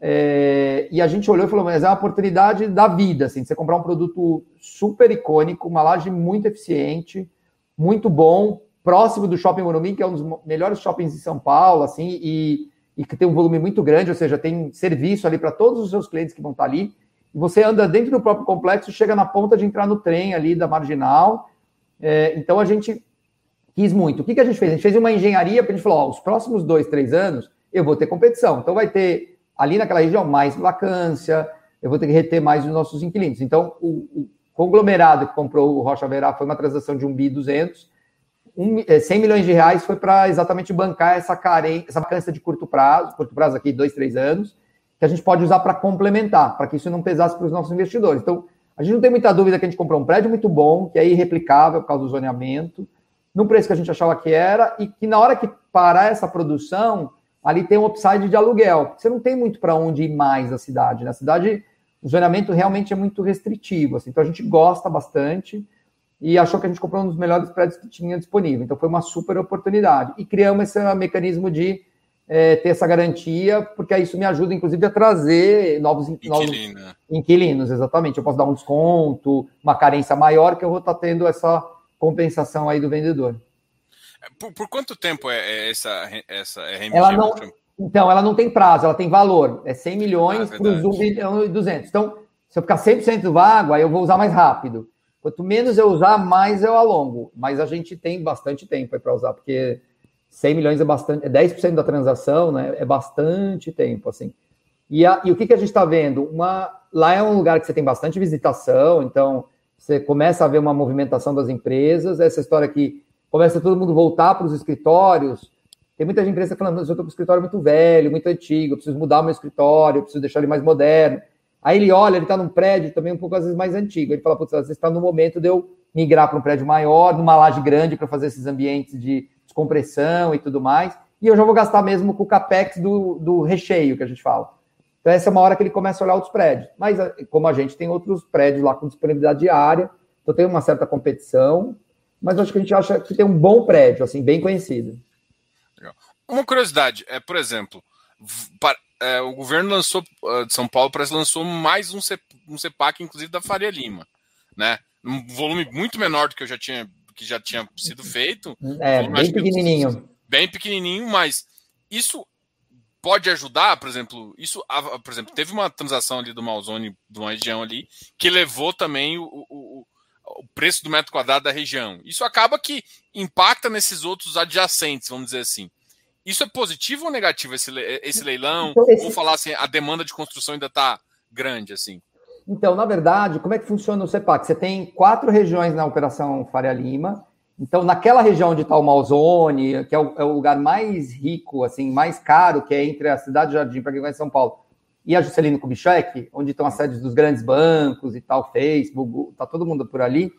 Speaker 2: É, e a gente olhou e falou, mas é uma oportunidade da vida, assim, de você comprar um produto super icônico, uma laje muito eficiente, muito bom, próximo do Shopping Morumbi, que é um dos melhores shoppings de São Paulo, assim, e, e que tem um volume muito grande, ou seja, tem serviço ali para todos os seus clientes que vão estar tá ali. E você anda dentro do próprio complexo, chega na ponta de entrar no trem ali da Marginal. É, então a gente quis muito. O que, que a gente fez? A gente fez uma engenharia, porque a gente falou: ó, os próximos dois, três anos eu vou ter competição. Então vai ter ali naquela região mais vacância, eu vou ter que reter mais os nossos inquilinos. Então, o, o conglomerado que comprou o Rocha Verá foi uma transação de um bi 200. Um, 100 milhões de reais foi para exatamente bancar essa carência, essa vacância de curto prazo, curto prazo aqui, dois, três anos, que a gente pode usar para complementar, para que isso não pesasse para os nossos investidores. Então, a gente não tem muita dúvida que a gente comprou um prédio muito bom, que é irreplicável por causa do zoneamento, no preço que a gente achava que era, e que na hora que parar essa produção, ali tem um upside de aluguel. Você não tem muito para onde ir mais na cidade. Na cidade, o zoneamento realmente é muito restritivo. Assim, então a gente gosta bastante e achou que a gente comprou um dos melhores prédios que tinha disponível. Então foi uma super oportunidade. E criamos esse mecanismo de é, ter essa garantia, porque isso me ajuda, inclusive, a trazer novos, Inquilino. novos inquilinos. Exatamente. Eu posso dar um desconto, uma carência maior, que eu vou estar tendo essa compensação aí do vendedor.
Speaker 1: Por, por quanto tempo é, é essa, essa RMG?
Speaker 2: Ela não, então, ela não tem prazo, ela tem valor. É 100 milhões ah, para os 1 bilhão e 200. Então, se eu ficar 100% vago, aí eu vou usar mais rápido. Quanto menos eu usar, mais eu alongo. Mas a gente tem bastante tempo para usar, porque 100 milhões é bastante, é 10% da transação, né? É bastante tempo, assim. E, a, e o que, que a gente está vendo? Uma, lá é um lugar que você tem bastante visitação, então você começa a ver uma movimentação das empresas. Essa história que começa todo mundo voltar para os escritórios. Tem muita empresa falando, mas eu estou com o escritório muito velho, muito antigo, eu preciso mudar o meu escritório, eu preciso deixar ele mais moderno. Aí ele olha, ele está num prédio também um pouco, às vezes, mais antigo. Ele fala, putz, às vezes está no momento de eu migrar para um prédio maior, numa laje grande para fazer esses ambientes de descompressão e tudo mais. E eu já vou gastar mesmo com o capex do, do recheio que a gente fala. Então, essa é uma hora que ele começa a olhar outros prédios. Mas, como a gente tem outros prédios lá com disponibilidade diária, então tem uma certa competição, mas acho que a gente acha que tem um bom prédio, assim, bem conhecido.
Speaker 1: Uma curiosidade, é, por exemplo, para, é, o governo lançou uh, de São Paulo parece lançou mais um, CEP, um CEPAC, inclusive da Faria Lima, né? Um volume muito menor do que eu já tinha que já tinha sido feito.
Speaker 2: É, volume, bem pequenininho.
Speaker 1: bem pequenininho, mas isso pode ajudar, por exemplo, isso, por exemplo, teve uma transação ali do Malzone, de uma região ali, que levou também o, o, o preço do metro quadrado da região. Isso acaba que impacta nesses outros adjacentes, vamos dizer assim. Isso é positivo ou negativo esse, esse leilão? Então, esse... Ou falar assim, a demanda de construção ainda está grande assim?
Speaker 2: Então, na verdade, como é que funciona o CEPAC? Você tem quatro regiões na Operação Faria Lima. Então, naquela região onde está o Malzone, que é o, é o, lugar mais rico, assim, mais caro, que é entre a cidade de Jardim, para quem conhece São Paulo, e a Juscelino Kubitschek, onde estão as sedes dos grandes bancos e tal, Facebook, tá todo mundo por ali.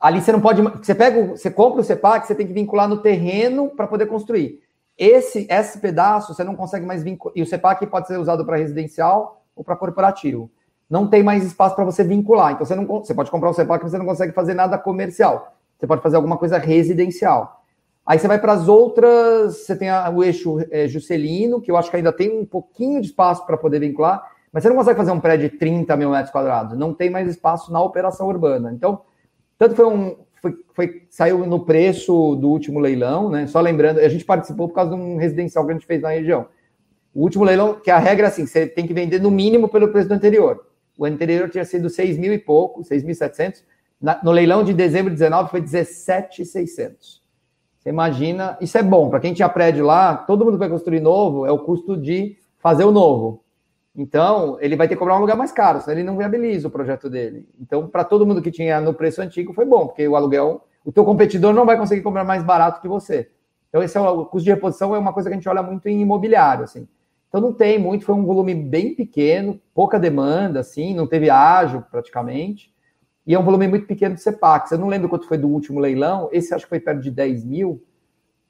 Speaker 2: Ali você não pode. Você pega, você compra o CEPAC, você tem que vincular no terreno para poder construir. Esse, esse pedaço você não consegue mais vincular. E o CEPAC pode ser usado para residencial ou para corporativo. Não tem mais espaço para você vincular. Então você não você pode comprar o CEPAC, mas você não consegue fazer nada comercial. Você pode fazer alguma coisa residencial. Aí você vai para as outras, você tem o eixo é, Juscelino, que eu acho que ainda tem um pouquinho de espaço para poder vincular, mas você não consegue fazer um prédio de 30 mil metros quadrados, não tem mais espaço na operação urbana. Então, tanto foi um. Foi, foi, saiu no preço do último leilão, né? Só lembrando, a gente participou por causa de um residencial que a gente fez na região. O último leilão, que a regra é assim, você tem que vender no mínimo pelo preço do anterior. O anterior tinha sido 6 mil e pouco, 6.700. No leilão de dezembro de 19 foi 17,600. Você imagina, isso é bom, para quem tinha prédio lá, todo mundo que vai construir novo é o custo de fazer o novo. Então, ele vai ter que cobrar um lugar mais caro, senão ele não viabiliza o projeto dele. Então, para todo mundo que tinha no preço antigo, foi bom, porque o aluguel, o teu competidor não vai conseguir comprar mais barato que você. Então, esse é o, o custo de reposição é uma coisa que a gente olha muito em imobiliário, assim. Então, não tem muito, foi um volume bem pequeno, pouca demanda, assim, não teve ágio praticamente. E é um volume muito pequeno de CEPAX. Eu não lembro quanto foi do último leilão. Esse acho que foi perto de 10 mil.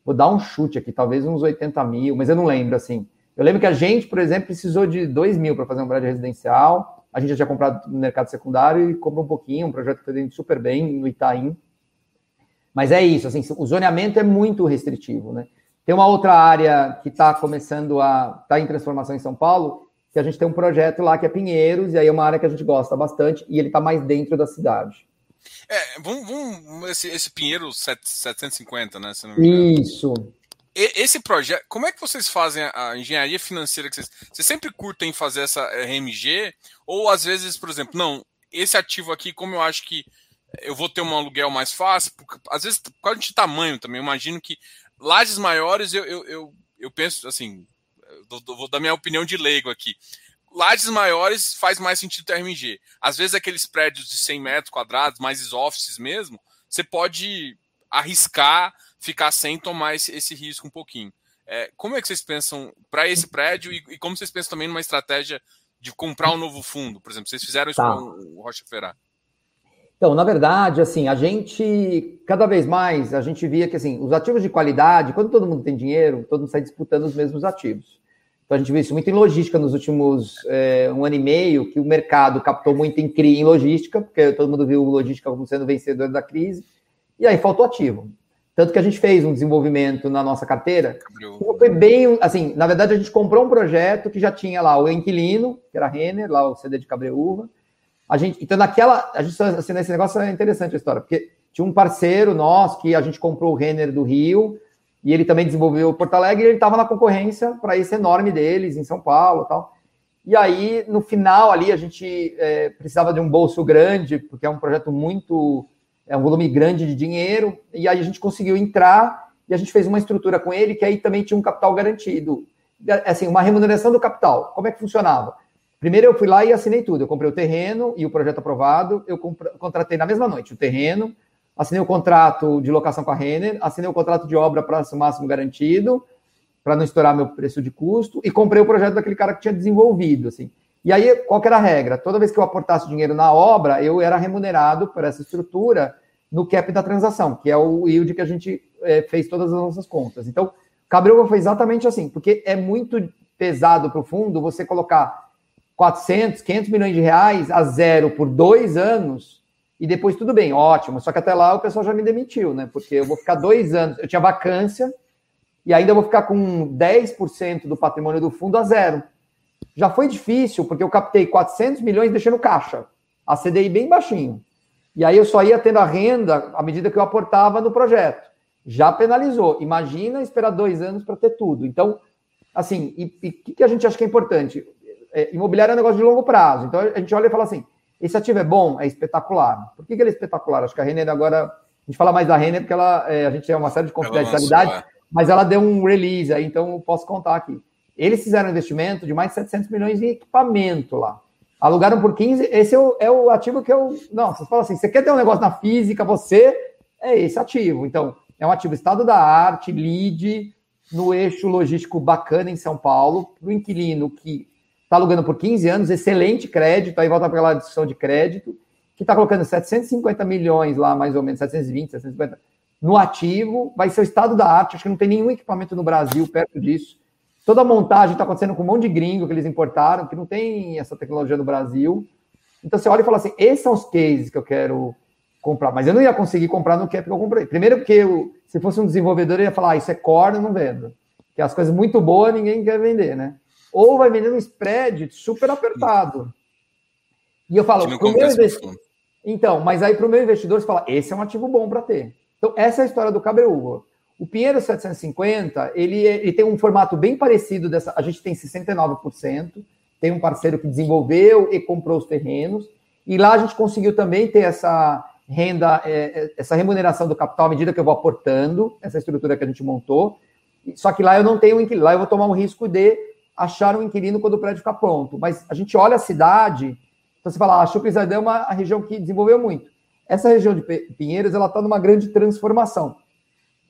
Speaker 2: Vou dar um chute aqui, talvez uns 80 mil, mas eu não lembro assim. Eu lembro que a gente, por exemplo, precisou de 2 mil para fazer um prédio residencial. A gente já tinha comprado no mercado secundário e comprou um pouquinho, um projeto que foi indo super bem no Itaim. Mas é isso, assim, o zoneamento é muito restritivo, né? Tem uma outra área que está começando a estar tá em transformação em São Paulo, que a gente tem um projeto lá que é Pinheiros, e aí é uma área que a gente gosta bastante, e ele está mais dentro da cidade.
Speaker 1: É, vamos, vamos esse, esse Pinheiro 750, né?
Speaker 2: Isso.
Speaker 1: Esse projeto, como é que vocês fazem a engenharia financeira? Que vocês, vocês sempre curtem fazer essa RMG? Ou às vezes, por exemplo, não, esse ativo aqui, como eu acho que eu vou ter um aluguel mais fácil, porque, às vezes, por causa de tamanho também, eu imagino que lajes maiores, eu, eu, eu, eu penso assim, vou dar minha opinião de leigo aqui. Lajes maiores faz mais sentido ter RMG. Às vezes aqueles prédios de 100 metros quadrados, mais offices mesmo, você pode arriscar ficar sem tomar esse, esse risco um pouquinho. É, como é que vocês pensam para esse prédio e, e, como vocês pensam também numa estratégia de comprar um novo fundo? Por exemplo, vocês fizeram isso tá. com o Rocha Ferrar.
Speaker 2: Então, na verdade, assim, a gente, cada vez mais, a gente via que, assim, os ativos de qualidade, quando todo mundo tem dinheiro, todo mundo sai disputando os mesmos ativos. Então, a gente viu isso muito em logística nos últimos é, um ano e meio, que o mercado captou muito em CRI em logística, porque todo mundo viu logística como sendo vencedor da crise, e aí faltou ativo. Tanto que a gente fez um desenvolvimento na nossa carteira. Foi bem, assim, na verdade, a gente comprou um projeto que já tinha lá o inquilino, que era Renner, lá o CD de Cabreúva, a gente, então, naquela. A gente, assim, nesse negócio é interessante a história, porque tinha um parceiro nosso que a gente comprou o Renner do Rio, e ele também desenvolveu o Porto Alegre, e ele estava na concorrência para esse enorme deles, em São Paulo tal. E aí, no final ali, a gente é, precisava de um bolso grande, porque é um projeto muito. É um volume grande de dinheiro, e aí a gente conseguiu entrar e a gente fez uma estrutura com ele que aí também tinha um capital garantido. Assim, uma remuneração do capital. Como é que funcionava? Primeiro eu fui lá e assinei tudo. Eu comprei o terreno e o projeto aprovado. Eu contratei na mesma noite o terreno, assinei o contrato de locação com a Renner, assinei o contrato de obra para o máximo garantido, para não estourar meu preço de custo, e comprei o projeto daquele cara que tinha desenvolvido. Assim. E aí, qual era a regra? Toda vez que eu aportasse dinheiro na obra, eu era remunerado por essa estrutura no cap da transação, que é o yield que a gente é, fez todas as nossas contas. Então, Cabreu foi exatamente assim, porque é muito pesado para o fundo você colocar 400, 500 milhões de reais a zero por dois anos, e depois tudo bem, ótimo. Só que até lá o pessoal já me demitiu, né? Porque eu vou ficar dois anos, eu tinha vacância, e ainda vou ficar com 10% do patrimônio do fundo a zero. Já foi difícil, porque eu captei 400 milhões deixando caixa, a CDI bem baixinho. E aí eu só ia tendo a renda à medida que eu aportava no projeto. Já penalizou. Imagina esperar dois anos para ter tudo. Então, assim, e o que a gente acha que é importante? é, imobiliário é um negócio de longo prazo. Então a gente olha e fala assim: esse ativo é bom, é espetacular. Por que, que ele é espetacular? Acho que a Renner agora. A gente fala mais da Renner porque ela, é, a gente tem uma série de confidencialidade, é. mas ela deu um release aí, então eu posso contar aqui. Eles fizeram um investimento de mais de 700 milhões em equipamento lá. Alugaram por 15, esse é o, é o ativo que eu. Não, você fala assim: você quer ter um negócio na física, você é esse ativo. Então, é um ativo estado da arte, lead, no eixo logístico bacana em São Paulo, para o inquilino que está alugando por 15 anos, excelente crédito, aí volta para aquela discussão de crédito, que está colocando 750 milhões lá, mais ou menos, 720, 750, no ativo, vai ser o estado da arte, acho que não tem nenhum equipamento no Brasil perto disso. Toda a montagem está acontecendo com um monte de gringo que eles importaram, que não tem essa tecnologia no Brasil. Então você olha e fala assim: esses são os cases que eu quero comprar, mas eu não ia conseguir comprar no cap que eu comprei. Primeiro, porque eu, se fosse um desenvolvedor, eu ia falar: ah, isso é core, eu não vendo. Que as coisas muito boas ninguém quer vender, né? ou vai vender um spread super apertado. E eu falo, pro meu investidor. Então, mas aí para o meu investidor, você fala, esse é um ativo bom para ter. Então, essa é a história do Cabreúva. O Pinheiro 750, ele, é, ele tem um formato bem parecido dessa. A gente tem 69%, tem um parceiro que desenvolveu e comprou os terrenos, e lá a gente conseguiu também ter essa renda, é, é, essa remuneração do capital à medida que eu vou aportando, essa estrutura que a gente montou. Só que lá eu não tenho lá eu vou tomar um risco de achar um inquilino quando o prédio ficar pronto. Mas a gente olha a cidade, então você fala, ah, a Chupizardã é uma região que desenvolveu muito. Essa região de Pinheiros, ela está numa grande transformação.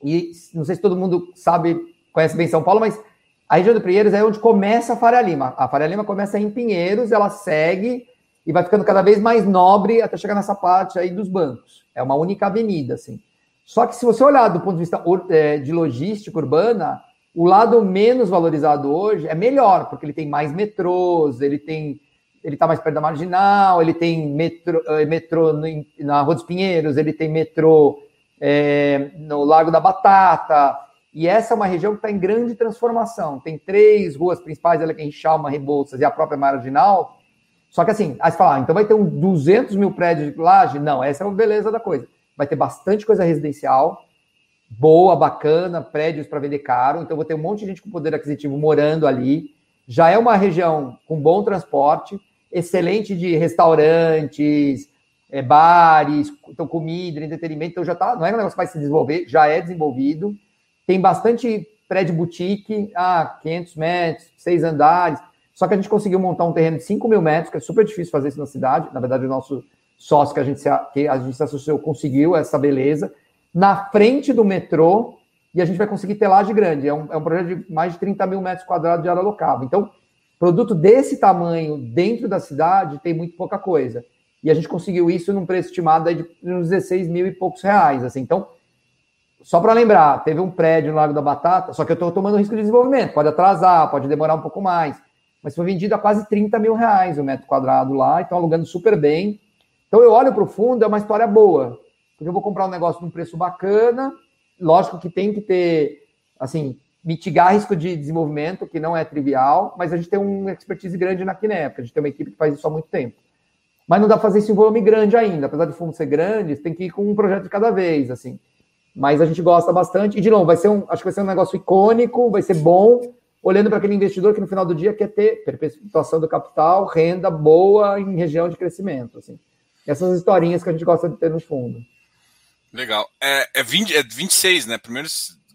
Speaker 2: E não sei se todo mundo sabe, conhece bem São Paulo, mas a região de Pinheiros é onde começa a Faria Lima. A Faria Lima começa em Pinheiros, ela segue e vai ficando cada vez mais nobre até chegar nessa parte aí dos bancos. É uma única avenida, assim. Só que se você olhar do ponto de vista é, de logística urbana, o lado menos valorizado hoje é melhor, porque ele tem mais metrôs, ele tem ele está mais perto da marginal, ele tem metrô, eh, metrô na Rua dos Pinheiros, ele tem metrô é, no Lago da Batata, e essa é uma região que está em grande transformação. Tem três ruas principais, ela que é Enxalma, Rebouças e a própria Marginal. Só que assim, aí você fala, ah, então vai ter um 200 mil prédios de laje? Não, essa é a beleza da coisa. Vai ter bastante coisa residencial, boa, bacana, prédios para vender caro. Então, vou ter um monte de gente com poder aquisitivo morando ali. Já é uma região com bom transporte, excelente de restaurantes, é, bares, então comida, entretenimento. Então, já tá, não é um negócio que vai se desenvolver, já é desenvolvido. Tem bastante prédio boutique, ah, 500 metros, seis andares. Só que a gente conseguiu montar um terreno de 5 mil metros, que é super difícil fazer isso na cidade. Na verdade, o nosso sócio que a gente se, que a gente se associou conseguiu essa beleza na frente do metrô, e a gente vai conseguir ter laje grande. É um, é um projeto de mais de 30 mil metros quadrados de área locável. Então, produto desse tamanho dentro da cidade tem muito pouca coisa. E a gente conseguiu isso num preço estimado de uns 16 mil e poucos reais. Assim. Então, só para lembrar, teve um prédio no Lago da Batata, só que eu estou tomando risco de desenvolvimento, pode atrasar, pode demorar um pouco mais, mas foi vendido a quase 30 mil reais o metro quadrado lá, então alugando super bem. Então eu olho para o fundo, é uma história boa, porque eu vou comprar um negócio num preço bacana, lógico que tem que ter, assim, mitigar risco de desenvolvimento, que não é trivial, mas a gente tem uma expertise grande na porque a gente tem uma equipe que faz isso há muito tempo. Mas não dá para fazer isso em volume grande ainda, apesar de fundo ser grande, você tem que ir com um projeto de cada vez, assim mas a gente gosta bastante. E, de novo, vai ser um, acho que vai ser um negócio icônico, vai ser bom, olhando para aquele investidor que no final do dia quer ter perpetuação do capital, renda boa em região de crescimento. Assim. Essas historinhas que a gente gosta de ter no fundo.
Speaker 1: Legal. É, é, 20, é 26, né? Primeiro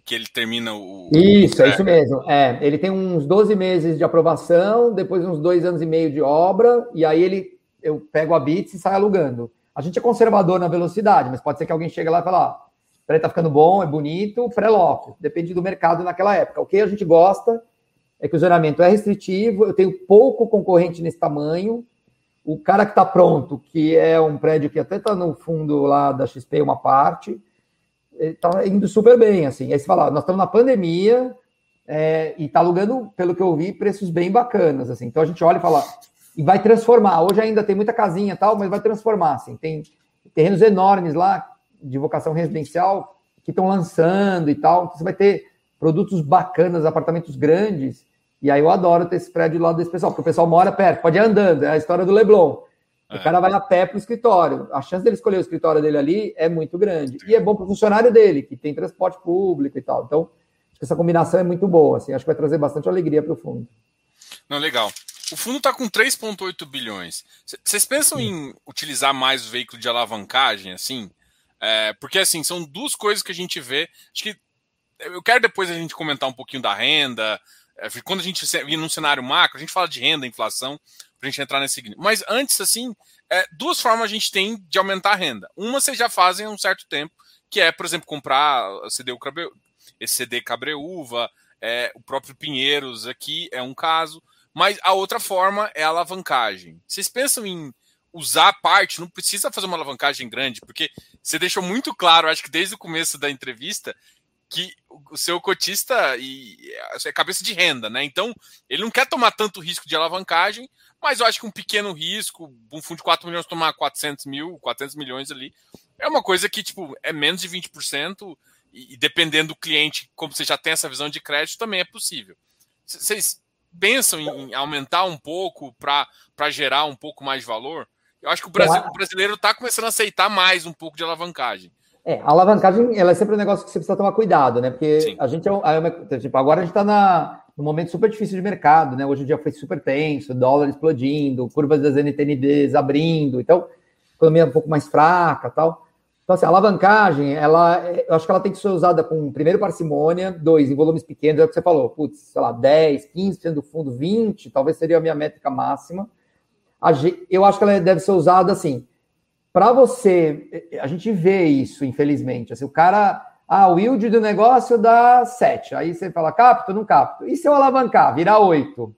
Speaker 1: que ele termina o.
Speaker 2: Isso, é, é isso mesmo. É, ele tem uns 12 meses de aprovação, depois uns dois anos e meio de obra, e aí ele eu pego a Bits e saio alugando. A gente é conservador na velocidade, mas pode ser que alguém chegue lá e fale, ah, Peraí, tá ficando bom, é bonito, pré-loco. Depende do mercado naquela época. O que a gente gosta é que o zoneamento é restritivo, eu tenho pouco concorrente nesse tamanho. O cara que está pronto, que é um prédio que até está no fundo lá da XP, uma parte, está indo super bem, assim. Aí você fala, nós estamos na pandemia é, e está alugando, pelo que eu vi, preços bem bacanas, assim. Então a gente olha e fala, e vai transformar. Hoje ainda tem muita casinha e tal, mas vai transformar, assim. Tem terrenos enormes lá, de vocação residencial que estão lançando e tal. Então, você vai ter produtos bacanas, apartamentos grandes. E aí eu adoro ter esse prédio do lado desse pessoal, porque o pessoal mora perto, pode ir andando, é a história do Leblon. É. O cara vai a pé para o escritório. A chance dele escolher o escritório dele ali é muito grande. E é bom para o funcionário dele, que tem transporte público e tal. Então, acho que essa combinação é muito boa. Assim, acho que vai trazer bastante alegria para o fundo.
Speaker 1: Não, legal. O fundo está com 3,8 bilhões. Vocês pensam em utilizar mais o veículo de alavancagem, assim? É, porque, assim, são duas coisas que a gente vê. Acho que eu quero depois a gente comentar um pouquinho da renda. É, quando a gente vir num cenário macro, a gente fala de renda, inflação, para a gente entrar nesse. Mas antes, assim, é, duas formas a gente tem de aumentar a renda. Uma vocês já fazem há um certo tempo, que é, por exemplo, comprar CD, esse CD Cabreúva, é, o próprio Pinheiros aqui é um caso. Mas a outra forma é a alavancagem. Vocês pensam em usar a parte, não precisa fazer uma alavancagem grande, porque você deixou muito claro, acho que desde o começo da entrevista, que o seu cotista e é cabeça de renda, né? Então, ele não quer tomar tanto risco de alavancagem, mas eu acho que um pequeno risco, um fundo de 4 milhões tomar 400 mil, 400 milhões ali, é uma coisa que, tipo, é menos de 20%, e, e dependendo do cliente, como você já tem essa visão de crédito, também é possível. Vocês pensam em aumentar um pouco para gerar um pouco mais de valor? Eu acho que o, Brasil, o brasileiro está começando a aceitar mais um pouco de alavancagem.
Speaker 2: É, a alavancagem ela é sempre um negócio que você precisa tomar cuidado, né? Porque Sim. a gente é, é tipo, agora a gente está num momento super difícil de mercado, né? Hoje em dia foi super tenso, dólar explodindo, curvas das NTNBs abrindo, então economia um pouco mais fraca, tal. Então assim, a alavancagem, ela, eu acho que ela tem que ser usada com primeiro parcimônia, dois em volumes pequenos, é o que você falou, putz, sei lá, 10, 15% do fundo, 20, talvez seria a minha métrica máxima eu acho que ela deve ser usada assim. Para você, a gente vê isso, infelizmente. Assim, o cara, ah, o yield do negócio dá 7. Aí você fala, capto, não capto. E se eu alavancar, virar 8?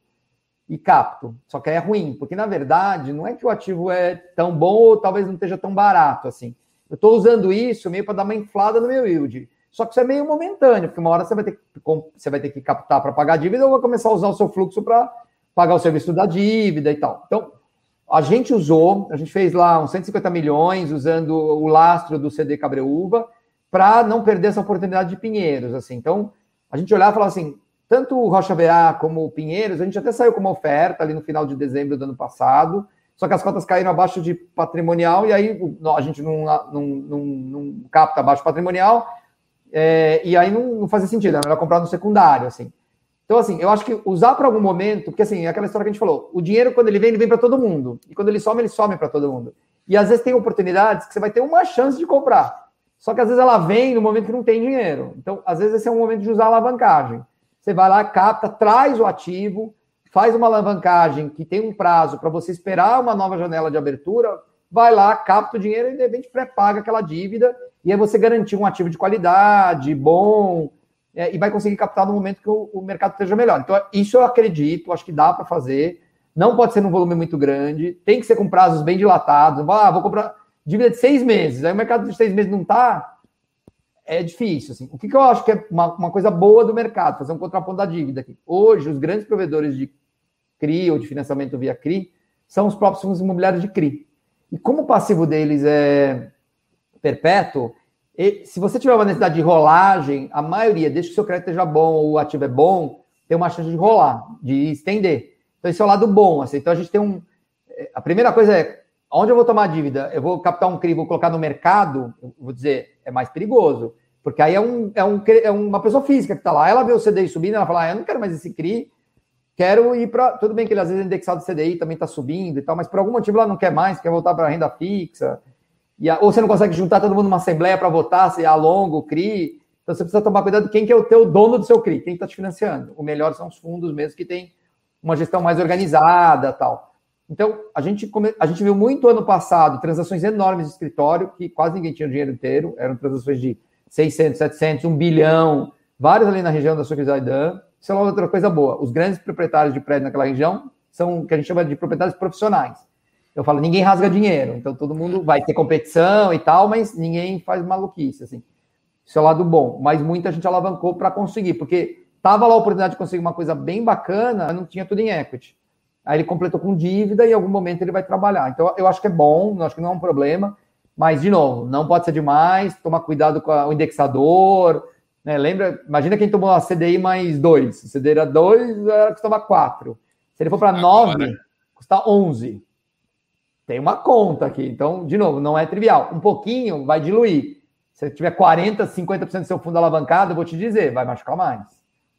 Speaker 2: E capto. Só que é ruim, porque na verdade não é que o ativo é tão bom ou talvez não esteja tão barato assim. Eu estou usando isso meio para dar uma inflada no meu yield. Só que isso é meio momentâneo, porque uma hora você vai ter que, você vai ter que captar para pagar a dívida ou vai começar a usar o seu fluxo para pagar o serviço da dívida e tal. Então, a gente usou, a gente fez lá uns 150 milhões usando o lastro do CD Cabreúva para não perder essa oportunidade de Pinheiros, assim. Então, a gente olhava e falava assim, tanto o Rocha Verá como o Pinheiros, a gente até saiu com uma oferta ali no final de dezembro do ano passado, só que as cotas caíram abaixo de patrimonial e aí a gente não, não, não, não capta abaixo patrimonial é, e aí não, não fazia sentido, era melhor comprar no secundário, assim. Então, assim, eu acho que usar para algum momento, porque assim, é aquela história que a gente falou, o dinheiro, quando ele vem, ele vem para todo mundo. E quando ele some, ele some para todo mundo. E às vezes tem oportunidades que você vai ter uma chance de comprar. Só que às vezes ela vem no momento que não tem dinheiro. Então, às vezes esse é um momento de usar a alavancagem. Você vai lá, capta, traz o ativo, faz uma alavancagem que tem um prazo para você esperar uma nova janela de abertura, vai lá, capta o dinheiro e de repente pré-paga aquela dívida. E aí você garantir um ativo de qualidade, bom, é, e vai conseguir captar no momento que o, o, mercado esteja melhor. Então, isso eu acredito, acho que dá para fazer. Não pode ser num volume muito grande, tem que ser com prazos bem dilatados. Ah, vou comprar dívida de seis meses, aí o mercado de seis meses não está, é difícil. Assim. O que, que eu acho que é uma, uma, coisa boa do mercado, fazer um contraponto da dívida aqui. Hoje, os grandes provedores de CRI ou de financiamento via CRI são os próprios fundos imobiliários de CRI. E como o passivo deles é perpétuo, se você tiver uma necessidade de rolagem, a maioria, desde que o seu crédito esteja bom ou o ativo é bom, tem uma chance de rolar, de estender. Então, esse é o lado bom. Assim. Então, a gente tem um. A primeira coisa é: onde eu vou tomar dívida? Eu vou captar um CRI, vou colocar no mercado, vou dizer, é mais perigoso. Porque aí é, um, é, um, é uma pessoa física que está lá, ela vê o CDI subindo, ela fala: ah, eu não quero mais esse CRI, quero ir para. Tudo bem que ele às vezes é indexado do CDI, também está subindo e tal, mas por algum motivo ela não quer mais, quer voltar para a renda fixa. E a, ou você não consegue juntar todo mundo numa assembleia para votar, se alonga o CRI. Então você precisa tomar cuidado quem que é o teu dono do seu CRI, quem está te financiando. O melhor são os fundos mesmo que tem uma gestão mais organizada tal. Então, a gente, a gente viu muito ano passado transações enormes de escritório, que quase ninguém tinha o dinheiro inteiro, eram transações de 600, 700, 1 bilhão, vários ali na região da Suquizaidan. Isso é uma outra coisa boa. Os grandes proprietários de prédio naquela região são o que a gente chama de proprietários profissionais. Eu falo, ninguém rasga dinheiro, então todo mundo vai ter competição e tal, mas ninguém faz maluquice, assim. Isso é o lado bom, mas muita gente alavancou para conseguir, porque tava lá a oportunidade de conseguir uma coisa bem bacana, mas não tinha tudo em equity. Aí ele completou com dívida e em algum momento ele vai trabalhar. Então eu acho que é bom, acho que não é um problema, mas de novo, não pode ser demais, tomar cuidado com o indexador, né? Lembra, imagina quem tomou a CDI mais 2. Se CDI era 2, custava 4. Se ele for para 9, custa 11 tem uma conta aqui. Então, de novo, não é trivial. Um pouquinho vai diluir. Se tiver 40%, 50% do seu fundo alavancado, eu vou te dizer, vai machucar mais.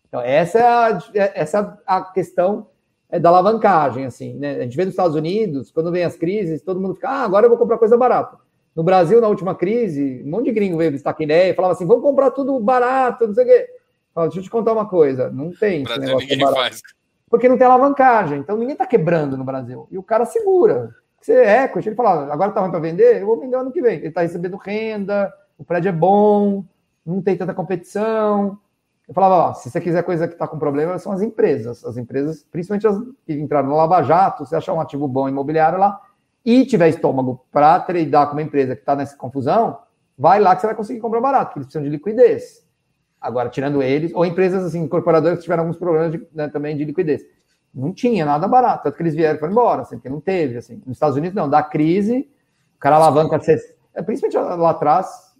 Speaker 2: Então, essa é a, é, essa é a questão é, da alavancagem. Assim, né? A gente vê nos Estados Unidos, quando vem as crises, todo mundo fica, ah, agora eu vou comprar coisa barata. No Brasil, na última crise, um monte de gringo veio visitar a ideia e falava assim: vamos comprar tudo barato, não sei o quê. Fala, deixa eu te contar uma coisa: não tem esse negócio barato. Faz. Porque não tem alavancagem. Então ninguém está quebrando no Brasil. E o cara segura. Você é equity, ele fala, agora tá ruim para vender, eu vou vender ano que vem. Ele está recebendo renda, o prédio é bom, não tem tanta competição. Eu falava, ó, se você quiser coisa que está com problema, são as empresas. As empresas, principalmente as que entraram no Lava Jato, você achar um ativo bom imobiliário lá e tiver estômago para tradear com uma empresa que está nessa confusão, vai lá que você vai conseguir comprar barato, porque eles precisam de liquidez. Agora, tirando eles, ou empresas assim, incorporadoras que tiveram alguns problemas de, né, também de liquidez. Não tinha nada barato, tanto que eles vieram e foram embora, assim, porque não teve. Assim. Nos Estados Unidos, não, da crise, o cara alavanca, é, principalmente lá atrás,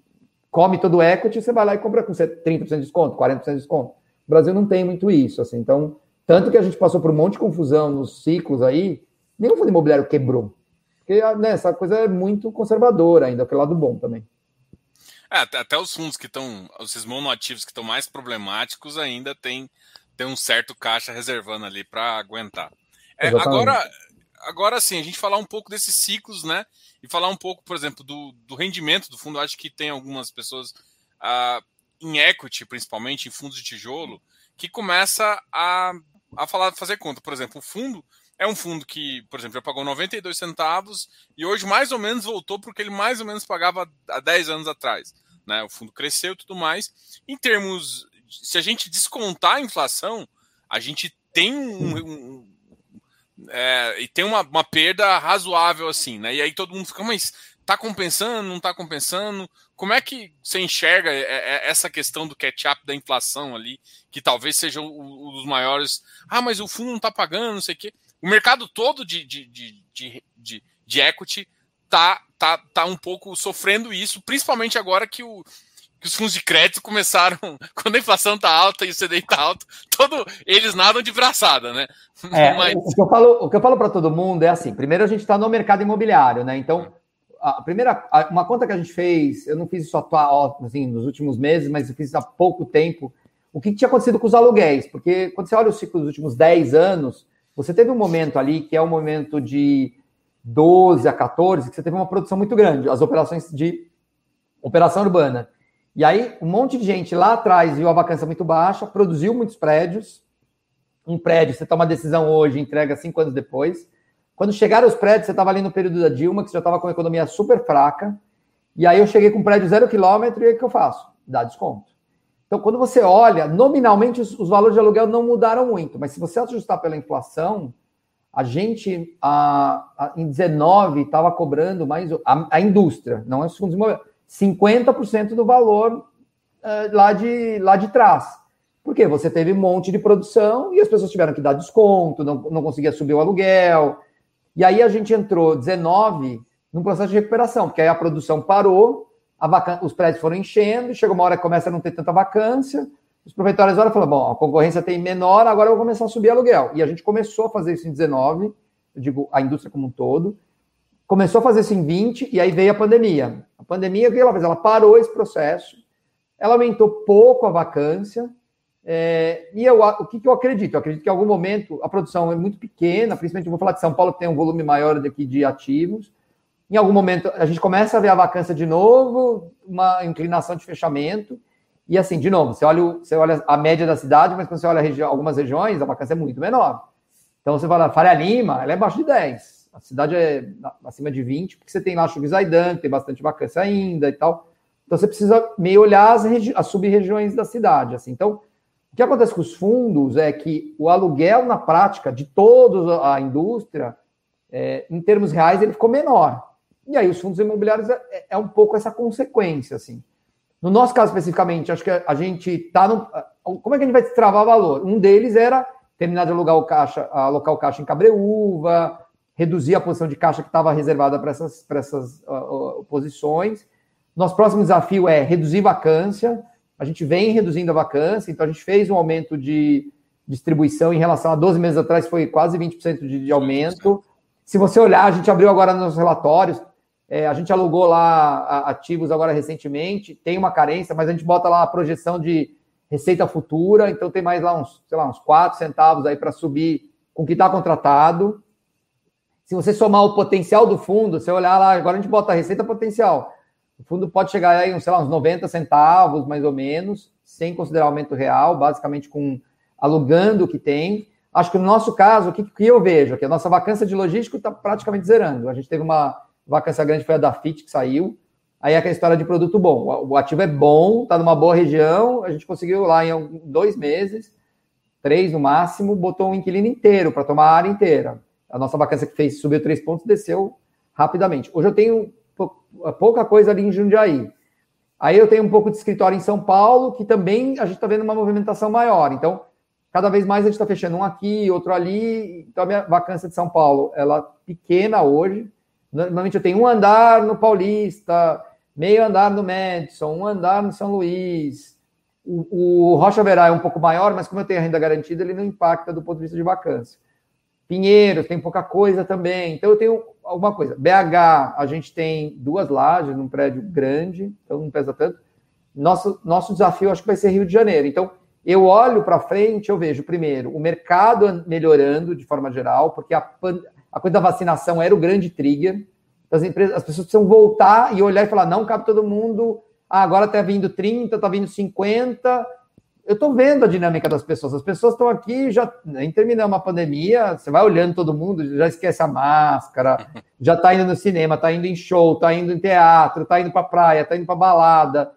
Speaker 2: come todo o equity, você vai lá e compra com 30% de desconto, 40% de desconto. O Brasil não tem muito isso, assim, então, tanto que a gente passou por um monte de confusão nos ciclos aí, nenhum fundo imobiliário quebrou. Porque né, essa coisa é muito conservadora ainda, aquele lado bom também.
Speaker 1: É, até os fundos que estão, os monoativos que estão mais problemáticos ainda tem tem um certo caixa reservando ali para aguentar. É, agora, agora sim, a gente falar um pouco desses ciclos, né? E falar um pouco, por exemplo, do, do rendimento do fundo. Eu acho que tem algumas pessoas uh, em equity, principalmente em fundos de tijolo, que começa a, a falar, fazer conta. Por exemplo, o fundo é um fundo que, por exemplo, já pagou 92 centavos e hoje mais ou menos voltou porque ele mais ou menos pagava há 10 anos atrás. Né? O fundo cresceu e tudo mais. Em termos se a gente descontar a inflação, a gente tem um, um é, e tem uma, uma, perda razoável assim, né? E aí todo mundo fica, mas tá compensando, não tá compensando? Como é que você enxerga é, é, essa questão do catch-up da inflação ali, que talvez seja um dos maiores? Ah, mas o fundo não tá pagando, não sei o quê. O mercado todo de, de, de, de, de, de equity tá, tá, tá um pouco sofrendo isso, principalmente agora que o, que os fundos de crédito começaram, [laughs] quando a inflação tá alta e o CDI tá alto, todo, eles nadam de braçada, né?
Speaker 2: É, [laughs] Mas... o, que eu falo, o que eu falo para todo mundo é assim, primeiro a gente está no mercado imobiliário, né? Então, a primeira, uma conta que a gente fez, eu não fiz isso atual, assim, nos últimos meses, mas eu fiz há pouco tempo, o que tinha acontecido com os aluguéis, porque quando você olha o ciclo dos últimos 10 anos, você teve um momento ali que é um momento de 12 a 14, que você teve uma produção muito grande, as operações de operação urbana. E aí, um monte de gente lá atrás viu a vacância muito baixa, produziu muitos prédios. Um prédio, você toma uma decisão hoje, entrega cinco anos depois. Quando chegaram os prédios, você estava ali no período da Dilma, que você já estava com a economia super fraca. E aí eu cheguei com um prédio zero quilômetro, e aí o que eu faço? Dá desconto. Então, quando você olha, nominalmente os, os, valores de aluguel não mudaram muito, mas se você ajustar pela inflação, a gente a, a em 19 estava cobrando mais a, a, indústria, não é os fundos imobiliários, 50% do valor uh, lá, de, lá de trás. Por quê? Você teve um monte de produção e as pessoas tiveram que dar desconto, não, não conseguia subir o aluguel. E aí a gente entrou 19 num processo de recuperação, porque aí a produção parou, os prédios foram enchendo, chega uma hora que começa a não ter tanta vacância, os proprietários olham e falam, bom, a concorrência tem menor, agora eu vou começar a subir aluguel. E a gente começou a fazer isso em 19, eu digo, a indústria como um todo, começou a fazer isso em 20, e aí veio a pandemia. A pandemia, o que ela fez? Ela parou esse processo, ela aumentou pouco a vacância, é, e eu, o que, que, eu acredito? Eu acredito que em algum momento a produção é muito pequena, principalmente eu vou falar de São Paulo, que tem um volume maior daqui de ativos, em algum momento, a gente começa a ver a vacância de novo, uma inclinação de fechamento. E assim, de novo, você olha, você olha a média da cidade, mas quando você olha regi algumas regiões, a vacância é muito menor. Então você fala, Faria Lima, ela é abaixo de 10. A cidade é acima de 20, porque você tem lá Chuvisaidan, tem bastante vacância ainda e tal. Então você precisa meio olhar as, as sub-regiões da cidade. Assim. Então, o que acontece com os fundos é que o aluguel, na prática, de toda a indústria, é, em termos reais, ele ficou menor. E aí os fundos imobiliários é, é, é um pouco essa consequência, assim. No nosso caso especificamente, acho que a gente está no. Como é que a gente vai destravar valor? Um deles era terminar de alugar o caixa, alocar o caixa em Cabreúva, reduzir a posição de caixa que estava reservada para essas, para essas uh, uh, posições. Nosso próximo desafio é reduzir vacância. A gente vem reduzindo a vacância, então a gente fez um aumento de distribuição em relação a 12 meses atrás, foi quase 20% de, de aumento. Se você olhar, a gente abriu agora nos relatórios, é, a gente alugou lá ativos agora recentemente, tem uma carência, mas a gente bota lá a projeção de receita futura, então tem mais lá uns, sei lá, uns 4 centavos aí para subir com o que está contratado. Se você somar o potencial do fundo, você olhar lá, agora a gente bota a receita potencial. O fundo pode chegar aí, sei lá, uns 90 centavos, mais ou menos, sem considerar aumento real, basicamente com alugando o que tem. Acho que no nosso caso, o que, que eu vejo? Que a nossa vacância de logístico está praticamente zerando. A gente teve uma vacância grande foi a da FIT que saiu. Aí é aquela história de produto bom. O ativo é bom, está numa boa região. A gente conseguiu lá em dois meses, três no máximo, botou um inquilino inteiro para tomar a área inteira. A nossa vacância que fez subiu três pontos, desceu rapidamente. Hoje eu tenho pouca coisa ali em Jundiaí. Aí eu tenho um pouco de escritório em São Paulo, que também a gente está vendo uma movimentação maior. Então, cada vez mais a gente está fechando um aqui, outro ali. Então, a minha vacância de São Paulo, ela é pequena hoje, Normalmente eu tenho um andar no Paulista, meio andar no Madison, um andar no São Luís. O, o Rocha Verá é um pouco maior, mas como eu tenho a renda garantida, ele não impacta do ponto de vista de vacância. Pinheiros tem pouca coisa também. Então eu tenho alguma coisa. BH, a gente tem duas lajes num prédio grande, então não pesa tanto. Nosso, nosso desafio acho que vai ser Rio de Janeiro. Então, eu olho para frente, eu vejo, primeiro, o mercado melhorando de forma geral, porque a, a coisa da vacinação era o grande trigger. As, empresas, as pessoas precisam voltar e olhar e falar: não cabe todo mundo. Ah, agora está vindo 30, está vindo 50. Eu estou vendo a dinâmica das pessoas. As pessoas estão aqui, já nem terminamos a pandemia, você vai olhando todo mundo, já esquece a máscara, [laughs] já está indo no cinema, está indo em show, está indo em teatro, está indo para praia, está indo para balada.